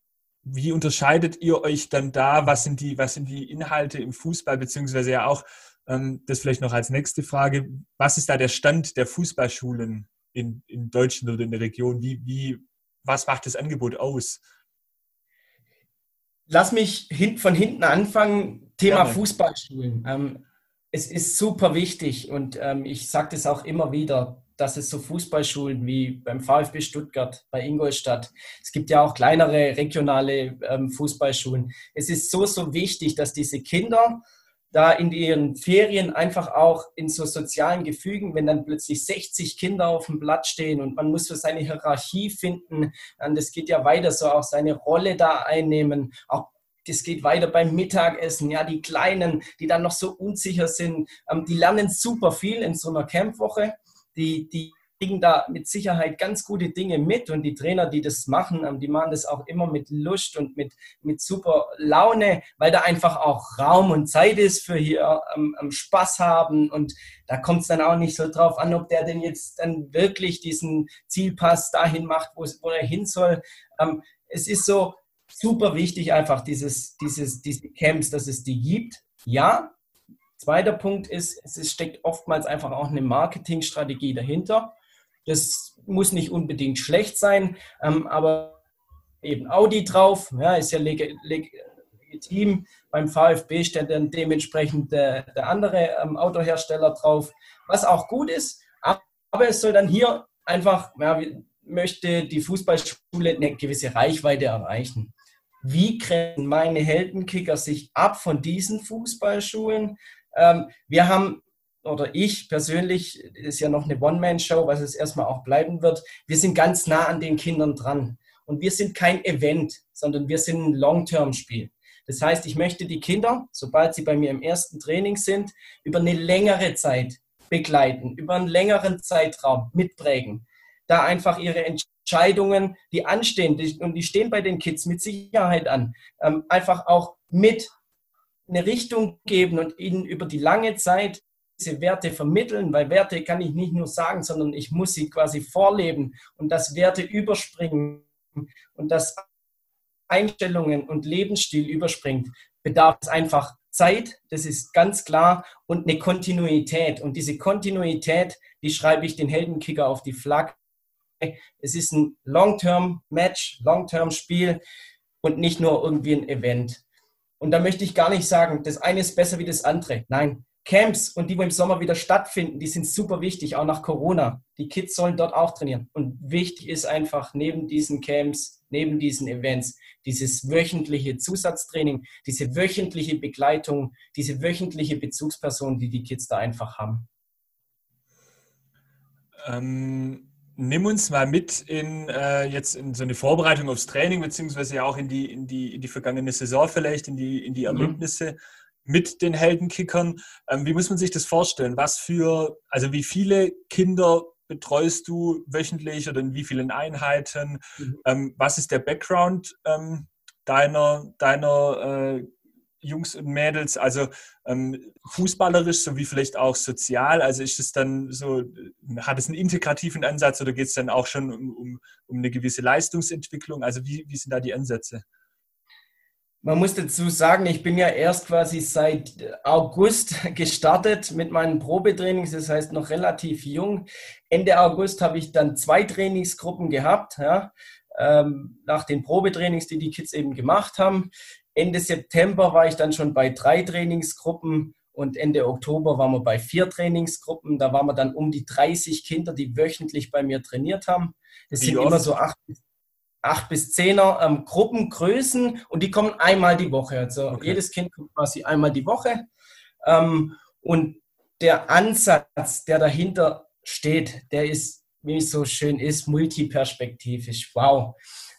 wie unterscheidet ihr euch dann da? Was sind die, was sind die Inhalte im Fußball, beziehungsweise ja auch, ähm, das vielleicht noch als nächste Frage, was ist da der Stand der Fußballschulen in, in Deutschland oder in der Region? Wie, wie was macht das Angebot aus? Lass mich hin, von hinten anfangen. Thema Gerne. Fußballschulen. Ähm, es ist super wichtig und ähm, ich sage das auch immer wieder, dass es so Fußballschulen wie beim VfB Stuttgart, bei Ingolstadt, es gibt ja auch kleinere regionale ähm, Fußballschulen. Es ist so, so wichtig, dass diese Kinder da in ihren Ferien einfach auch in so sozialen Gefügen, wenn dann plötzlich 60 Kinder auf dem Blatt stehen und man muss so seine Hierarchie finden, und das geht ja weiter, so auch seine Rolle da einnehmen, auch das geht weiter beim Mittagessen, ja, die Kleinen, die dann noch so unsicher sind, ähm, die lernen super viel in so einer Campwoche, die, die kriegen da mit Sicherheit ganz gute Dinge mit und die Trainer, die das machen, ähm, die machen das auch immer mit Lust und mit, mit super Laune, weil da einfach auch Raum und Zeit ist für hier ähm, Spaß haben und da kommt es dann auch nicht so drauf an, ob der denn jetzt dann wirklich diesen Zielpass dahin macht, wo, wo er hin soll. Ähm, es ist so super wichtig einfach dieses, dieses, diese Camps, dass es die gibt. Ja, Zweiter Punkt ist, es steckt oftmals einfach auch eine Marketingstrategie dahinter. Das muss nicht unbedingt schlecht sein, ähm, aber eben Audi drauf, ja, ist ja leg leg legitim. Beim VfB steht dann dementsprechend der, der andere ähm, Autohersteller drauf, was auch gut ist. Aber aber es soll dann hier einfach, ja, möchte die Fußballschule eine gewisse Reichweite erreichen. Wie grenzen meine Heldenkicker sich ab von diesen Fußballschulen? Ähm, wir haben, oder ich persönlich, ist ja noch eine One-Man-Show, was es erstmal auch bleiben wird. Wir sind ganz nah an den Kindern dran. Und wir sind kein Event, sondern wir sind ein Long-Term-Spiel. Das heißt, ich möchte die Kinder, sobald sie bei mir im ersten Training sind, über eine längere Zeit begleiten, über einen längeren Zeitraum mitprägen. Da einfach ihre Entscheidungen, die anstehen, und die stehen bei den Kids mit Sicherheit an, ähm, einfach auch mit eine Richtung geben und ihnen über die lange Zeit diese Werte vermitteln, weil Werte kann ich nicht nur sagen, sondern ich muss sie quasi vorleben und dass Werte überspringen und dass Einstellungen und Lebensstil überspringt, bedarf es einfach Zeit, das ist ganz klar, und eine Kontinuität. Und diese Kontinuität, die schreibe ich den Heldenkicker auf die Flagge. Es ist ein Long-Term-Match, Long-Term-Spiel und nicht nur irgendwie ein Event. Und da möchte ich gar nicht sagen, das eine ist besser wie das andere. Nein, Camps und die, wo im Sommer wieder stattfinden, die sind super wichtig, auch nach Corona. Die Kids sollen dort auch trainieren. Und wichtig ist einfach neben diesen Camps, neben diesen Events, dieses wöchentliche Zusatztraining, diese wöchentliche Begleitung, diese wöchentliche Bezugsperson, die die Kids da einfach haben. Ähm, nimm uns mal mit in äh, jetzt in so eine Vorbereitung aufs Training, beziehungsweise ja auch in die, in die, in die vergangene Saison vielleicht, in die, in die mhm. Erlebnisse. Mhm mit den Heldenkickern. Ähm, wie muss man sich das vorstellen? Was für, also wie viele Kinder betreust du wöchentlich oder in wie vielen Einheiten? Mhm. Ähm, was ist der Background ähm, deiner, deiner äh, Jungs und Mädels, also ähm, fußballerisch sowie vielleicht auch sozial? Also ist es dann so, hat es einen integrativen Ansatz oder geht es dann auch schon um, um, um eine gewisse Leistungsentwicklung? Also wie, wie sind da die Ansätze? Man muss dazu sagen, ich bin ja erst quasi seit August gestartet mit meinen Probetrainings, das heißt noch relativ jung. Ende August habe ich dann zwei Trainingsgruppen gehabt, ja, ähm, nach den Probetrainings, die die Kids eben gemacht haben. Ende September war ich dann schon bei drei Trainingsgruppen und Ende Oktober waren wir bei vier Trainingsgruppen. Da waren wir dann um die 30 Kinder, die wöchentlich bei mir trainiert haben. Das Wie sind oft? immer so acht bis acht bis zehner ähm, Gruppengrößen und die kommen einmal die Woche. Also okay. jedes Kind kommt quasi einmal die Woche. Ähm, und der Ansatz, der dahinter steht, der ist, wie es so schön ist, multiperspektivisch. Wow.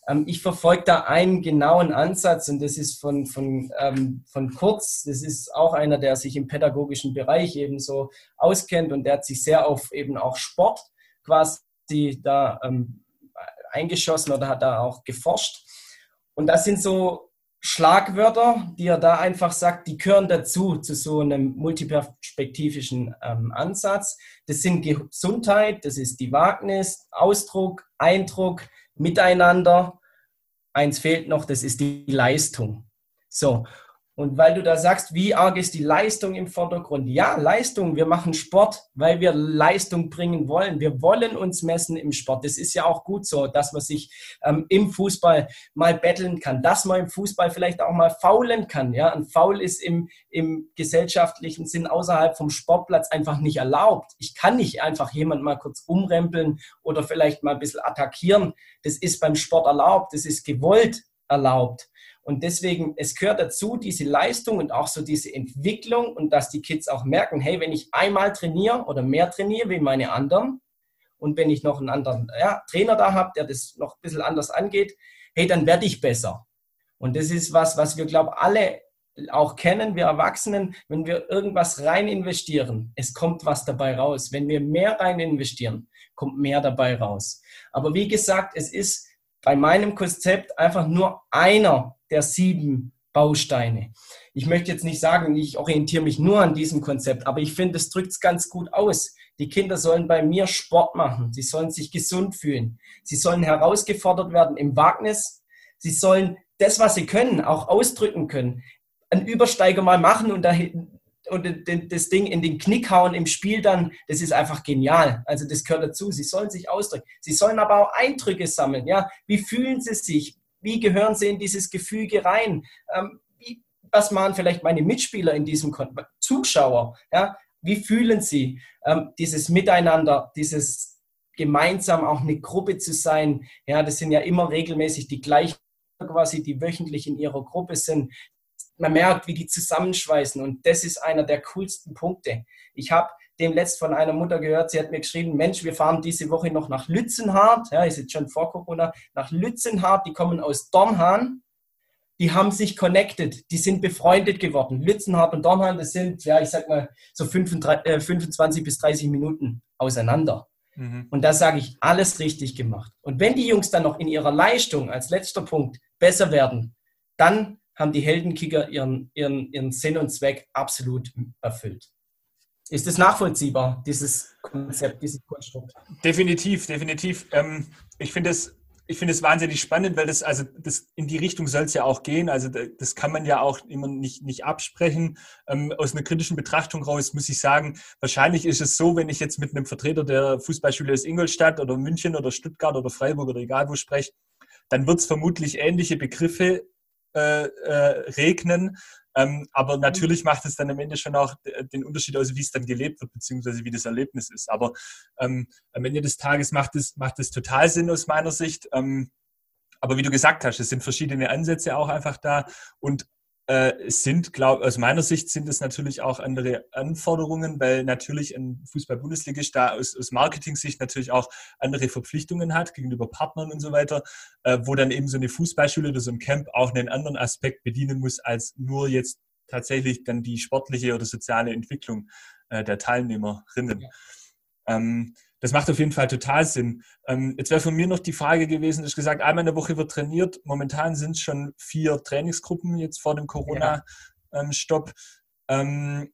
Ähm, ich verfolge da einen genauen Ansatz und das ist von, von, ähm, von Kurz. Das ist auch einer, der sich im pädagogischen Bereich eben so auskennt und der hat sich sehr auf eben auch Sport quasi da ähm, eingeschossen oder hat da auch geforscht. Und das sind so Schlagwörter, die er da einfach sagt, die gehören dazu, zu so einem multiperspektivischen ähm, Ansatz. Das sind Gesundheit, das ist die Wagnis, Ausdruck, Eindruck, Miteinander. Eins fehlt noch, das ist die Leistung. So, und weil du da sagst, wie arg ist die Leistung im Vordergrund? Ja, Leistung. Wir machen Sport, weil wir Leistung bringen wollen. Wir wollen uns messen im Sport. Das ist ja auch gut so, dass man sich ähm, im Fußball mal betteln kann, dass man im Fußball vielleicht auch mal faulen kann. Ja, ein Foul ist im, im gesellschaftlichen Sinn außerhalb vom Sportplatz einfach nicht erlaubt. Ich kann nicht einfach jemand mal kurz umrempeln oder vielleicht mal ein bisschen attackieren. Das ist beim Sport erlaubt. Das ist gewollt erlaubt. Und deswegen, es gehört dazu, diese Leistung und auch so diese Entwicklung und dass die Kids auch merken, hey, wenn ich einmal trainiere oder mehr trainiere wie meine anderen und wenn ich noch einen anderen ja, Trainer da habe, der das noch ein bisschen anders angeht, hey, dann werde ich besser. Und das ist was, was wir, glaube ich, alle auch kennen, wir Erwachsenen, wenn wir irgendwas rein investieren, es kommt was dabei raus. Wenn wir mehr rein investieren, kommt mehr dabei raus. Aber wie gesagt, es ist bei meinem Konzept einfach nur einer der sieben Bausteine. Ich möchte jetzt nicht sagen, ich orientiere mich nur an diesem Konzept, aber ich finde, es drückt es ganz gut aus. Die Kinder sollen bei mir Sport machen. Sie sollen sich gesund fühlen. Sie sollen herausgefordert werden im Wagnis. Sie sollen das, was sie können, auch ausdrücken können. Ein Übersteiger mal machen und dahin, und das Ding in den Knick hauen im Spiel dann, das ist einfach genial. Also das gehört dazu. Sie sollen sich ausdrücken. Sie sollen aber auch Eindrücke sammeln. Ja, wie fühlen sie sich? Wie gehören sie in dieses Gefüge rein? Ähm, wie, was machen vielleicht meine Mitspieler in diesem Kon Zuschauer? Ja, wie fühlen sie ähm, dieses Miteinander, dieses gemeinsam auch eine Gruppe zu sein. Ja, das sind ja immer regelmäßig die gleichen quasi, die wöchentlich in ihrer Gruppe sind. Man merkt, wie die zusammenschweißen und das ist einer der coolsten Punkte. Ich habe dem letzt von einer Mutter gehört, sie hat mir geschrieben, Mensch, wir fahren diese Woche noch nach Lützenhardt, ja, ist jetzt schon vor Corona, nach Lützenhardt, die kommen aus Dornhahn, die haben sich connected, die sind befreundet geworden. Lützenhardt und Dornhahn, das sind, ja, ich sag mal, so 25, 25 äh, bis 30 Minuten auseinander. Mhm. Und da sage ich, alles richtig gemacht. Und wenn die Jungs dann noch in ihrer Leistung als letzter Punkt besser werden, dann haben die Heldenkicker ihren, ihren, ihren Sinn und Zweck absolut erfüllt. Ist es nachvollziehbar, dieses Konzept, dieses Konstrukt? Definitiv, definitiv. Ähm, ich finde es ich finde es wahnsinnig spannend, weil das, also das in die Richtung soll es ja auch gehen. Also das kann man ja auch immer nicht, nicht absprechen. Ähm, aus einer kritischen Betrachtung raus muss ich sagen, wahrscheinlich ist es so, wenn ich jetzt mit einem Vertreter der Fußballschule aus Ingolstadt oder München oder Stuttgart oder Freiburg oder egal wo spreche, dann wird es vermutlich ähnliche Begriffe äh, äh, regnen. Ähm, aber mhm. natürlich macht es dann am Ende schon auch den Unterschied aus, wie es dann gelebt wird, beziehungsweise wie das Erlebnis ist. Aber ähm, am Ende des Tages macht es, macht es total Sinn aus meiner Sicht. Ähm, aber wie du gesagt hast, es sind verschiedene Ansätze auch einfach da. Und äh, sind, glaube aus meiner Sicht sind es natürlich auch andere Anforderungen, weil natürlich ein Fußball-Bundesligist da aus, aus Marketing-Sicht natürlich auch andere Verpflichtungen hat gegenüber Partnern und so weiter, äh, wo dann eben so eine Fußballschule oder so ein Camp auch einen anderen Aspekt bedienen muss, als nur jetzt tatsächlich dann die sportliche oder soziale Entwicklung äh, der Teilnehmerinnen. Ja. Ähm, das macht auf jeden Fall total Sinn. Ähm, jetzt wäre von mir noch die Frage gewesen, ich gesagt, einmal in der Woche wird trainiert. Momentan sind es schon vier Trainingsgruppen jetzt vor dem Corona-Stopp. Ähm,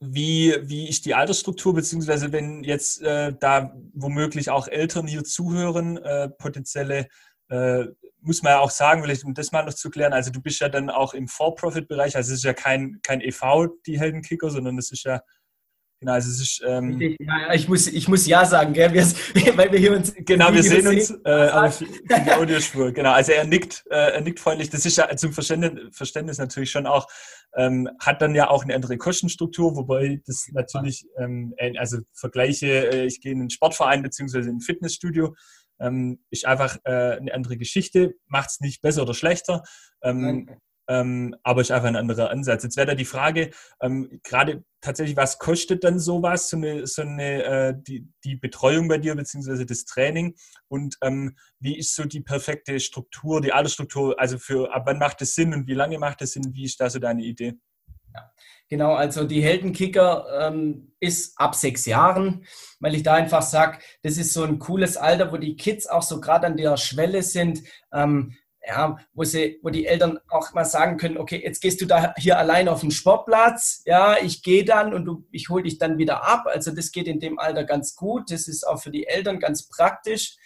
wie, wie ist die Altersstruktur, beziehungsweise wenn jetzt äh, da womöglich auch Eltern hier zuhören, äh, potenzielle, äh, muss man ja auch sagen, vielleicht um das mal noch zu klären, also du bist ja dann auch im For-Profit-Bereich, also es ist ja kein, kein EV, die Heldenkicker, sondern es ist ja Genau, also es ist. Ähm, ja, ich, muss, ich muss ja sagen, gell? Wir, weil wir hier uns. Genau, wir sehen uns äh, aber für, für die Audiospur. Genau, also er nickt, äh, er nickt freundlich. Das ist ja zum Verständnis, Verständnis natürlich schon auch, ähm, hat dann ja auch eine andere Kostenstruktur, wobei das natürlich, ähm, also Vergleiche, äh, ich gehe in einen Sportverein beziehungsweise in ein Fitnessstudio, ähm, ist einfach äh, eine andere Geschichte, macht es nicht besser oder schlechter. Ähm, ähm, aber ist einfach ein anderer Ansatz. Jetzt wäre da die Frage, ähm, gerade tatsächlich, was kostet dann sowas, so eine, so eine äh, die, die Betreuung bei dir, beziehungsweise das Training und ähm, wie ist so die perfekte Struktur, die Altersstruktur, also für ab wann macht es Sinn und wie lange macht es Sinn, wie ist da so deine Idee? Ja. Genau, also die Heldenkicker ähm, ist ab sechs Jahren, weil ich da einfach sage, das ist so ein cooles Alter, wo die Kids auch so gerade an der Schwelle sind, ähm, ja, wo, sie, wo die Eltern auch mal sagen können, okay, jetzt gehst du da hier allein auf den Sportplatz, ja, ich gehe dann und du, ich hole dich dann wieder ab. Also das geht in dem Alter ganz gut. Das ist auch für die Eltern ganz praktisch.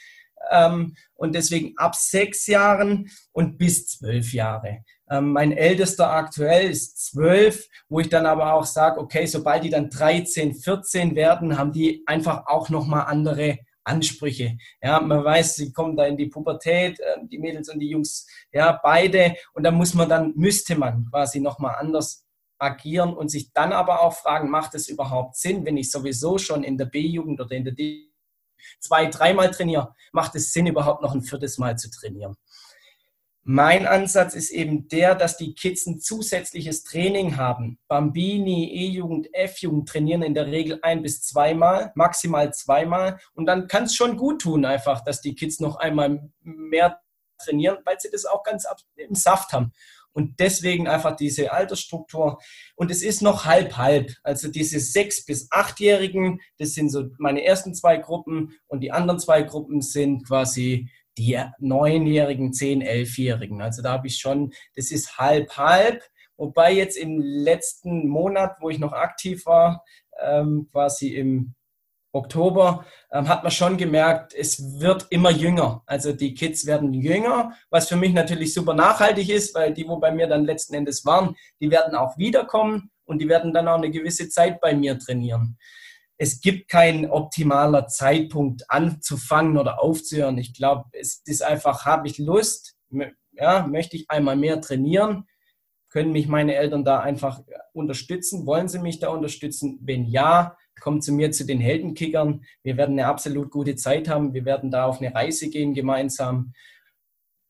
Ähm, und deswegen ab sechs Jahren und bis zwölf Jahre. Ähm, mein ältester aktuell ist zwölf, wo ich dann aber auch sage, okay, sobald die dann 13, 14 werden, haben die einfach auch nochmal andere Ansprüche. Ja, man weiß, sie kommen da in die Pubertät, äh, die Mädels und die Jungs, ja, beide. Und da muss man dann, müsste man quasi nochmal anders agieren und sich dann aber auch fragen, macht es überhaupt Sinn, wenn ich sowieso schon in der B-Jugend oder in der D zwei, dreimal trainiere, macht es Sinn, überhaupt noch ein viertes Mal zu trainieren? Mein Ansatz ist eben der, dass die Kids ein zusätzliches Training haben. Bambini, E-Jugend, F-Jugend trainieren in der Regel ein bis zweimal, maximal zweimal. Und dann kann es schon gut tun, einfach, dass die Kids noch einmal mehr trainieren, weil sie das auch ganz im Saft haben. Und deswegen einfach diese Altersstruktur. Und es ist noch halb-halb. Also diese sechs- bis achtjährigen, das sind so meine ersten zwei Gruppen. Und die anderen zwei Gruppen sind quasi die neunjährigen, zehn, elfjährigen. Also da habe ich schon, das ist halb, halb. Wobei jetzt im letzten Monat, wo ich noch aktiv war, ähm, quasi im Oktober, ähm, hat man schon gemerkt, es wird immer jünger. Also die Kids werden jünger, was für mich natürlich super nachhaltig ist, weil die, wo bei mir dann letzten Endes waren, die werden auch wiederkommen und die werden dann auch eine gewisse Zeit bei mir trainieren es gibt keinen optimaler Zeitpunkt anzufangen oder aufzuhören. Ich glaube, es ist einfach, habe ich Lust, ja, möchte ich einmal mehr trainieren, können mich meine Eltern da einfach unterstützen? Wollen sie mich da unterstützen? Wenn ja, kommt zu mir zu den Heldenkickern. Wir werden eine absolut gute Zeit haben. Wir werden da auf eine Reise gehen gemeinsam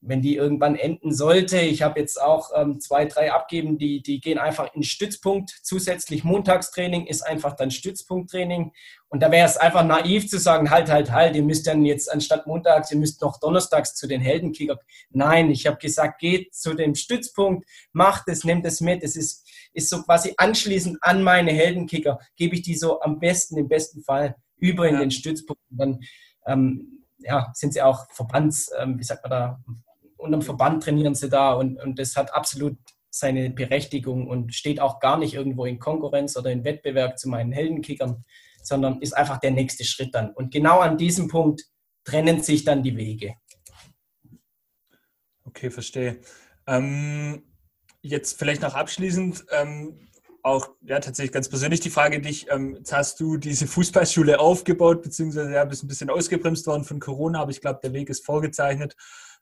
wenn die irgendwann enden sollte, ich habe jetzt auch ähm, zwei, drei abgeben, die, die gehen einfach in Stützpunkt. Zusätzlich Montagstraining ist einfach dann Stützpunkttraining. Und da wäre es einfach naiv zu sagen, halt, halt, halt, ihr müsst dann jetzt anstatt montags, ihr müsst noch donnerstags zu den Heldenkicker. Nein, ich habe gesagt, geht zu dem Stützpunkt, macht es, nehmt es mit. Es ist, ist so quasi anschließend an meine Heldenkicker, gebe ich die so am besten, im besten Fall über in ja. den Stützpunkt. Und dann ähm, ja, sind sie auch Verbands, ähm, wie sagt man da, unterm Verband trainieren sie da und, und das hat absolut seine Berechtigung und steht auch gar nicht irgendwo in Konkurrenz oder in Wettbewerb zu meinen Heldenkickern, sondern ist einfach der nächste Schritt dann. Und genau an diesem Punkt trennen sich dann die Wege. Okay, verstehe. Ähm, jetzt vielleicht noch abschließend, ähm, auch ja, tatsächlich ganz persönlich die Frage dich, ähm, jetzt hast du diese Fußballschule aufgebaut, beziehungsweise ja, bist ein bisschen ausgebremst worden von Corona, aber ich glaube, der Weg ist vorgezeichnet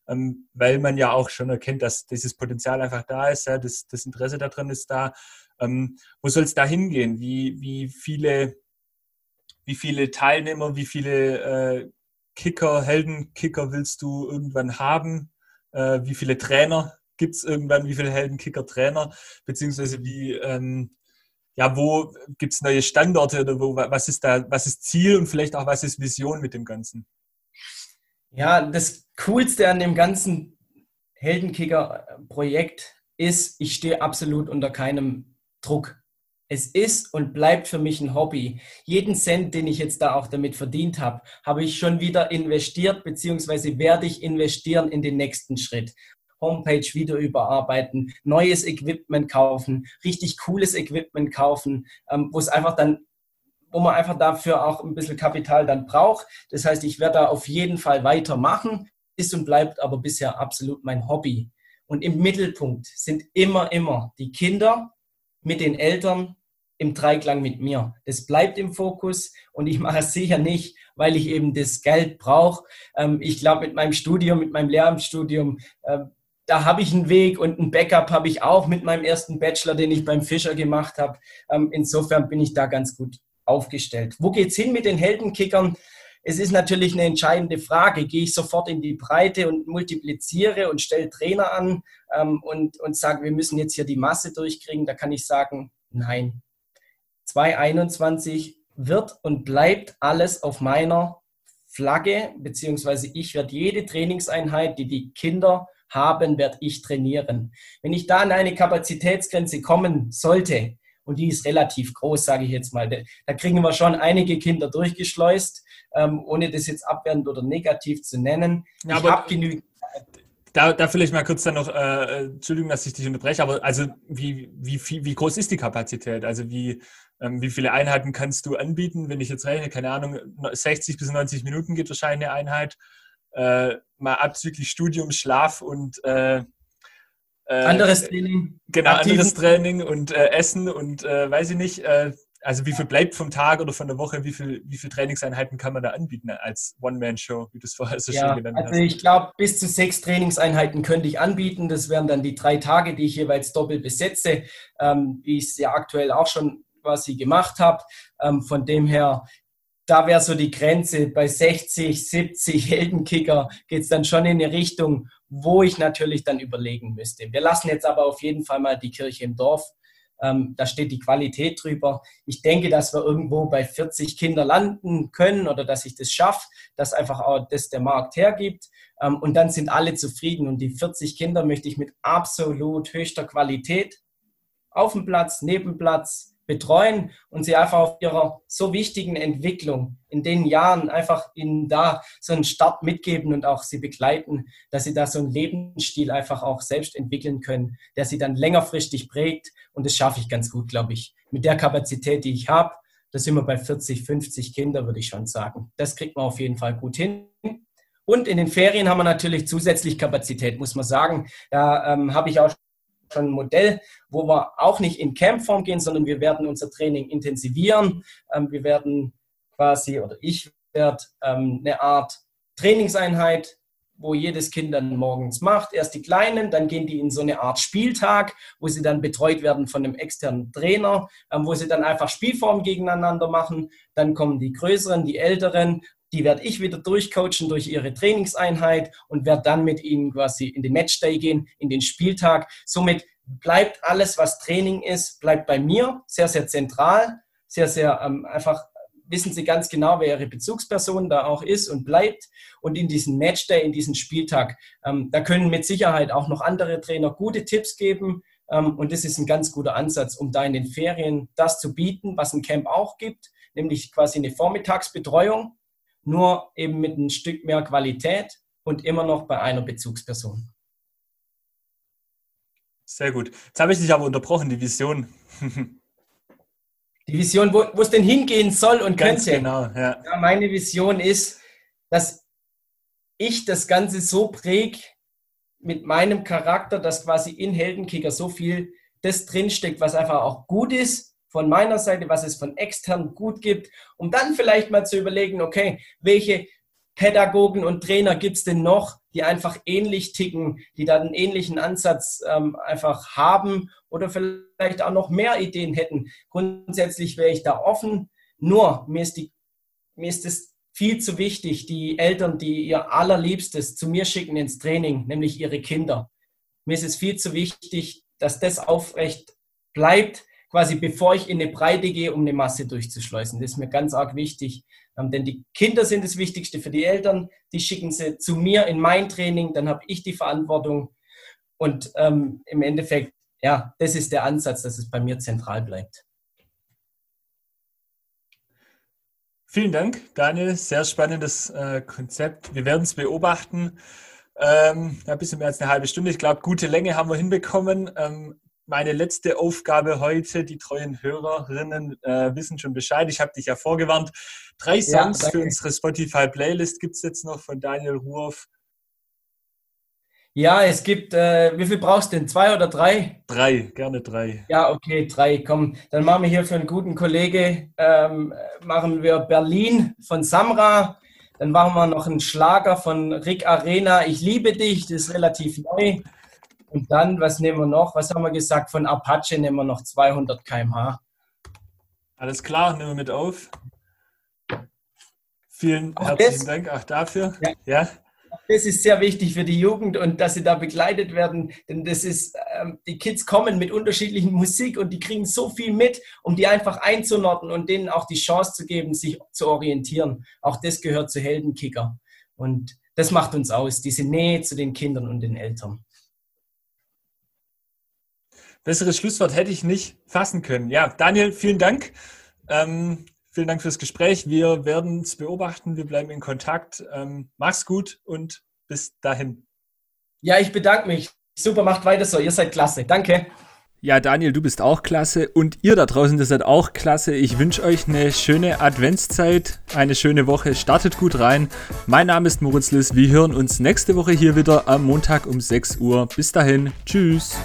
ähm, weil man ja auch schon erkennt, dass dieses Potenzial einfach da ist, ja, das, das Interesse daran ist da. Ähm, wo soll es da hingehen? Wie, wie, viele, wie viele Teilnehmer, wie viele äh, Kicker, Heldenkicker willst du irgendwann haben? Äh, wie viele Trainer gibt es irgendwann? Wie viele Heldenkicker-Trainer? Beziehungsweise wie, ähm, ja, wo gibt es neue Standorte oder wo, was ist da, was ist Ziel und vielleicht auch was ist Vision mit dem Ganzen? Ja, das Coolste an dem ganzen Heldenkicker-Projekt ist, ich stehe absolut unter keinem Druck. Es ist und bleibt für mich ein Hobby. Jeden Cent, den ich jetzt da auch damit verdient habe, habe ich schon wieder investiert, beziehungsweise werde ich investieren in den nächsten Schritt. Homepage wieder überarbeiten, neues Equipment kaufen, richtig cooles Equipment kaufen, ähm, wo es einfach dann wo man einfach dafür auch ein bisschen Kapital dann braucht. Das heißt, ich werde da auf jeden Fall weitermachen, ist und bleibt aber bisher absolut mein Hobby. Und im Mittelpunkt sind immer, immer die Kinder mit den Eltern im Dreiklang mit mir. Das bleibt im Fokus und ich mache es sicher nicht, weil ich eben das Geld brauche. Ähm, ich glaube, mit meinem Studium, mit meinem Lehramtsstudium, ähm, da habe ich einen Weg und ein Backup habe ich auch mit meinem ersten Bachelor, den ich beim Fischer gemacht habe. Ähm, insofern bin ich da ganz gut aufgestellt. Wo geht es hin mit den Heldenkickern? Es ist natürlich eine entscheidende Frage. Gehe ich sofort in die Breite und multipliziere und stelle Trainer an ähm, und, und sage, wir müssen jetzt hier die Masse durchkriegen? Da kann ich sagen, nein. 2021 wird und bleibt alles auf meiner Flagge, beziehungsweise ich werde jede Trainingseinheit, die die Kinder haben, werde ich trainieren. Wenn ich da an eine Kapazitätsgrenze kommen sollte, und die ist relativ groß, sage ich jetzt mal. Da kriegen wir schon einige Kinder durchgeschleust, ähm, ohne das jetzt abwertend oder negativ zu nennen. Ja, ich habe genügend. Da, da vielleicht mal kurz dann noch, äh, Entschuldigung, dass ich dich unterbreche, aber also wie, wie, wie, wie groß ist die Kapazität? Also wie, ähm, wie viele Einheiten kannst du anbieten? Wenn ich jetzt rechne, keine Ahnung, 60 bis 90 Minuten geht wahrscheinlich eine Einheit. Äh, mal abzüglich Studium, Schlaf und äh, äh, anderes Training. Genau, aktiven. anderes Training und äh, Essen und äh, weiß ich nicht. Äh, also wie viel bleibt vom Tag oder von der Woche? Wie viel, wie viel Trainingseinheiten kann man da anbieten als One-Man-Show, wie du es vorher so ja, schön genannt also hast? Also ich glaube, bis zu sechs Trainingseinheiten könnte ich anbieten. Das wären dann die drei Tage, die ich jeweils doppelt besetze, ähm, wie ich es ja aktuell auch schon quasi gemacht habe. Ähm, von dem her da wäre so die Grenze. Bei 60, 70 Heldenkicker geht es dann schon in eine Richtung, wo ich natürlich dann überlegen müsste. Wir lassen jetzt aber auf jeden Fall mal die Kirche im Dorf. Ähm, da steht die Qualität drüber. Ich denke, dass wir irgendwo bei 40 Kinder landen können oder dass ich das schaffe, dass einfach auch das der Markt hergibt. Ähm, und dann sind alle zufrieden. Und die 40 Kinder möchte ich mit absolut höchster Qualität auf dem Platz, neben Platz, betreuen und sie einfach auf ihrer so wichtigen Entwicklung in den Jahren einfach ihnen da so einen Start mitgeben und auch sie begleiten, dass sie da so einen Lebensstil einfach auch selbst entwickeln können, der sie dann längerfristig prägt und das schaffe ich ganz gut, glaube ich. Mit der Kapazität, die ich habe, da sind wir bei 40, 50 Kinder, würde ich schon sagen. Das kriegt man auf jeden Fall gut hin. Und in den Ferien haben wir natürlich zusätzlich Kapazität, muss man sagen. Da ähm, habe ich auch schon ein Modell, wo wir auch nicht in Campform gehen, sondern wir werden unser Training intensivieren. Ähm, wir werden quasi, oder ich werde ähm, eine Art Trainingseinheit wo jedes Kind dann morgens macht. Erst die Kleinen, dann gehen die in so eine Art Spieltag, wo sie dann betreut werden von einem externen Trainer, ähm, wo sie dann einfach Spielformen gegeneinander machen. Dann kommen die Größeren, die Älteren. Die werde ich wieder durchcoachen durch ihre Trainingseinheit und werde dann mit ihnen quasi in den Matchday gehen, in den Spieltag. Somit bleibt alles, was Training ist, bleibt bei mir sehr, sehr zentral, sehr, sehr ähm, einfach wissen Sie ganz genau, wer Ihre Bezugsperson da auch ist und bleibt. Und in diesem Matchday, in diesem Spieltag, ähm, da können mit Sicherheit auch noch andere Trainer gute Tipps geben. Ähm, und das ist ein ganz guter Ansatz, um da in den Ferien das zu bieten, was ein Camp auch gibt, nämlich quasi eine Vormittagsbetreuung, nur eben mit ein Stück mehr Qualität und immer noch bei einer Bezugsperson. Sehr gut. Jetzt habe ich dich aber unterbrochen, die Vision. Die Vision, wo, es denn hingehen soll und Ganz könnte. Genau, ja. ja. Meine Vision ist, dass ich das Ganze so präg mit meinem Charakter, dass quasi in Heldenkicker so viel das drinsteckt, was einfach auch gut ist von meiner Seite, was es von extern gut gibt, um dann vielleicht mal zu überlegen, okay, welche Pädagogen und Trainer gibt es denn noch, die einfach ähnlich ticken, die da einen ähnlichen Ansatz ähm, einfach haben oder vielleicht auch noch mehr Ideen hätten. Grundsätzlich wäre ich da offen. Nur mir ist, die, mir ist es viel zu wichtig, die Eltern, die ihr allerliebstes zu mir schicken ins Training, nämlich ihre Kinder. Mir ist es viel zu wichtig, dass das aufrecht bleibt, quasi bevor ich in eine Breite gehe, um eine Masse durchzuschleusen. Das ist mir ganz arg wichtig. Ähm, denn die Kinder sind das Wichtigste für die Eltern. Die schicken sie zu mir in mein Training, dann habe ich die Verantwortung. Und ähm, im Endeffekt, ja, das ist der Ansatz, dass es bei mir zentral bleibt. Vielen Dank, Daniel. Sehr spannendes äh, Konzept. Wir werden es beobachten. Ähm, ein bisschen mehr als eine halbe Stunde. Ich glaube, gute Länge haben wir hinbekommen. Ähm, meine letzte Aufgabe heute. Die treuen Hörerinnen äh, wissen schon Bescheid. Ich habe dich ja vorgewarnt. Drei Songs ja, für unsere Spotify-Playlist gibt es jetzt noch von Daniel Ruoff. Ja, es gibt, äh, wie viel brauchst du denn? Zwei oder drei? Drei, gerne drei. Ja, okay, drei. Komm, dann machen wir hier für einen guten Kollege, ähm, machen wir Berlin von Samra. Dann machen wir noch einen Schlager von Rick Arena. Ich liebe dich, das ist relativ neu. Und dann, was nehmen wir noch? Was haben wir gesagt? Von Apache nehmen wir noch 200 km/h. Alles klar, nehmen wir mit auf. Vielen auch herzlichen das, Dank auch dafür. Ja. ja. Das ist sehr wichtig für die Jugend und dass sie da begleitet werden, denn das ist, ähm, die Kids kommen mit unterschiedlichen Musik und die kriegen so viel mit, um die einfach einzunordnen und denen auch die Chance zu geben, sich zu orientieren. Auch das gehört zu Heldenkicker. Und das macht uns aus, diese Nähe zu den Kindern und den Eltern. Besseres Schlusswort hätte ich nicht fassen können. Ja, Daniel, vielen Dank. Ähm, vielen Dank fürs Gespräch. Wir werden es beobachten. Wir bleiben in Kontakt. Ähm, mach's gut und bis dahin. Ja, ich bedanke mich. Super, macht weiter so. Ihr seid klasse. Danke. Ja, Daniel, du bist auch klasse und ihr da draußen, ihr seid auch klasse. Ich wünsche euch eine schöne Adventszeit, eine schöne Woche. Startet gut rein. Mein Name ist Moritz Liss. Wir hören uns nächste Woche hier wieder am Montag um 6 Uhr. Bis dahin. Tschüss.